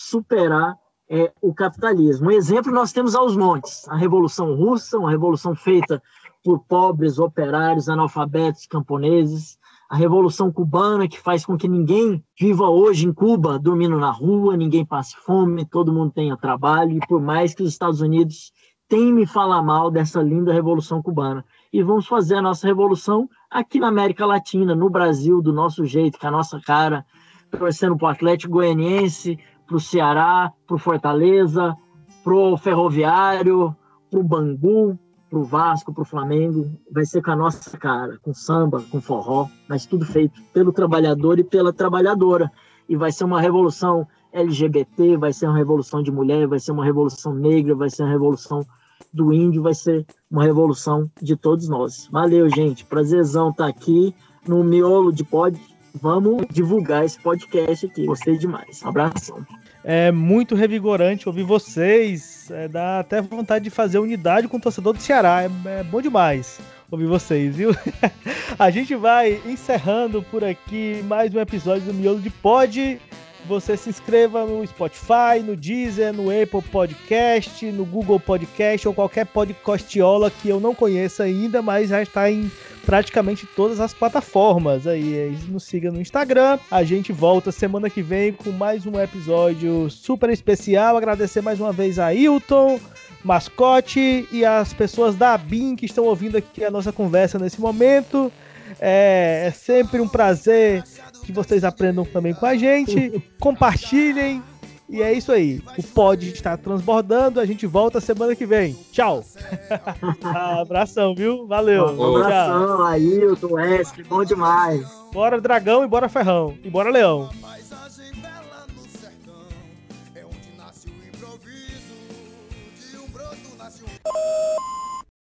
superar é, o capitalismo. Um exemplo nós temos aos montes: a Revolução Russa, uma revolução feita por pobres, operários, analfabetos, camponeses, a Revolução Cubana, que faz com que ninguém viva hoje em Cuba dormindo na rua, ninguém passe fome, todo mundo tenha trabalho, e por mais que os Estados Unidos me falar mal dessa linda Revolução Cubana. E vamos fazer a nossa revolução aqui na América Latina, no Brasil, do nosso jeito, com a nossa cara, torcendo para o Atlético Goianiense, para o Ceará, para o Fortaleza, para o Ferroviário, para o Bangu, para o Vasco, para o Flamengo. Vai ser com a nossa cara, com samba, com forró, mas tudo feito pelo trabalhador e pela trabalhadora. E vai ser uma revolução LGBT, vai ser uma revolução de mulher, vai ser uma revolução negra, vai ser uma revolução do índio, vai ser uma revolução de todos nós. Valeu, gente. Prazerzão estar tá aqui no miolo de pod vamos divulgar esse podcast aqui. Gostei demais. Um abração. É muito revigorante ouvir vocês. É, dá até vontade de fazer unidade com o torcedor do Ceará. É, é bom demais ouvir vocês, viu? A gente vai encerrando por aqui mais um episódio do Miolo de Pod. Você se inscreva no Spotify, no Deezer, no Apple Podcast, no Google Podcast ou qualquer podcastiola que eu não conheça ainda, mas já está em praticamente todas as plataformas. Aí, nos siga no Instagram. A gente volta semana que vem com mais um episódio super especial. Agradecer mais uma vez a Hilton, mascote e as pessoas da BIM que estão ouvindo aqui a nossa conversa nesse momento. É, é sempre um prazer que vocês aprendam também com a gente. Compartilhem, e é isso aí. O pod está transbordando. A gente volta semana que vem. Tchau. abração, viu? Valeu. Um abração, Ailton, Wesley. Bom demais. Bora, dragão, e bora, ferrão. E bora, leão.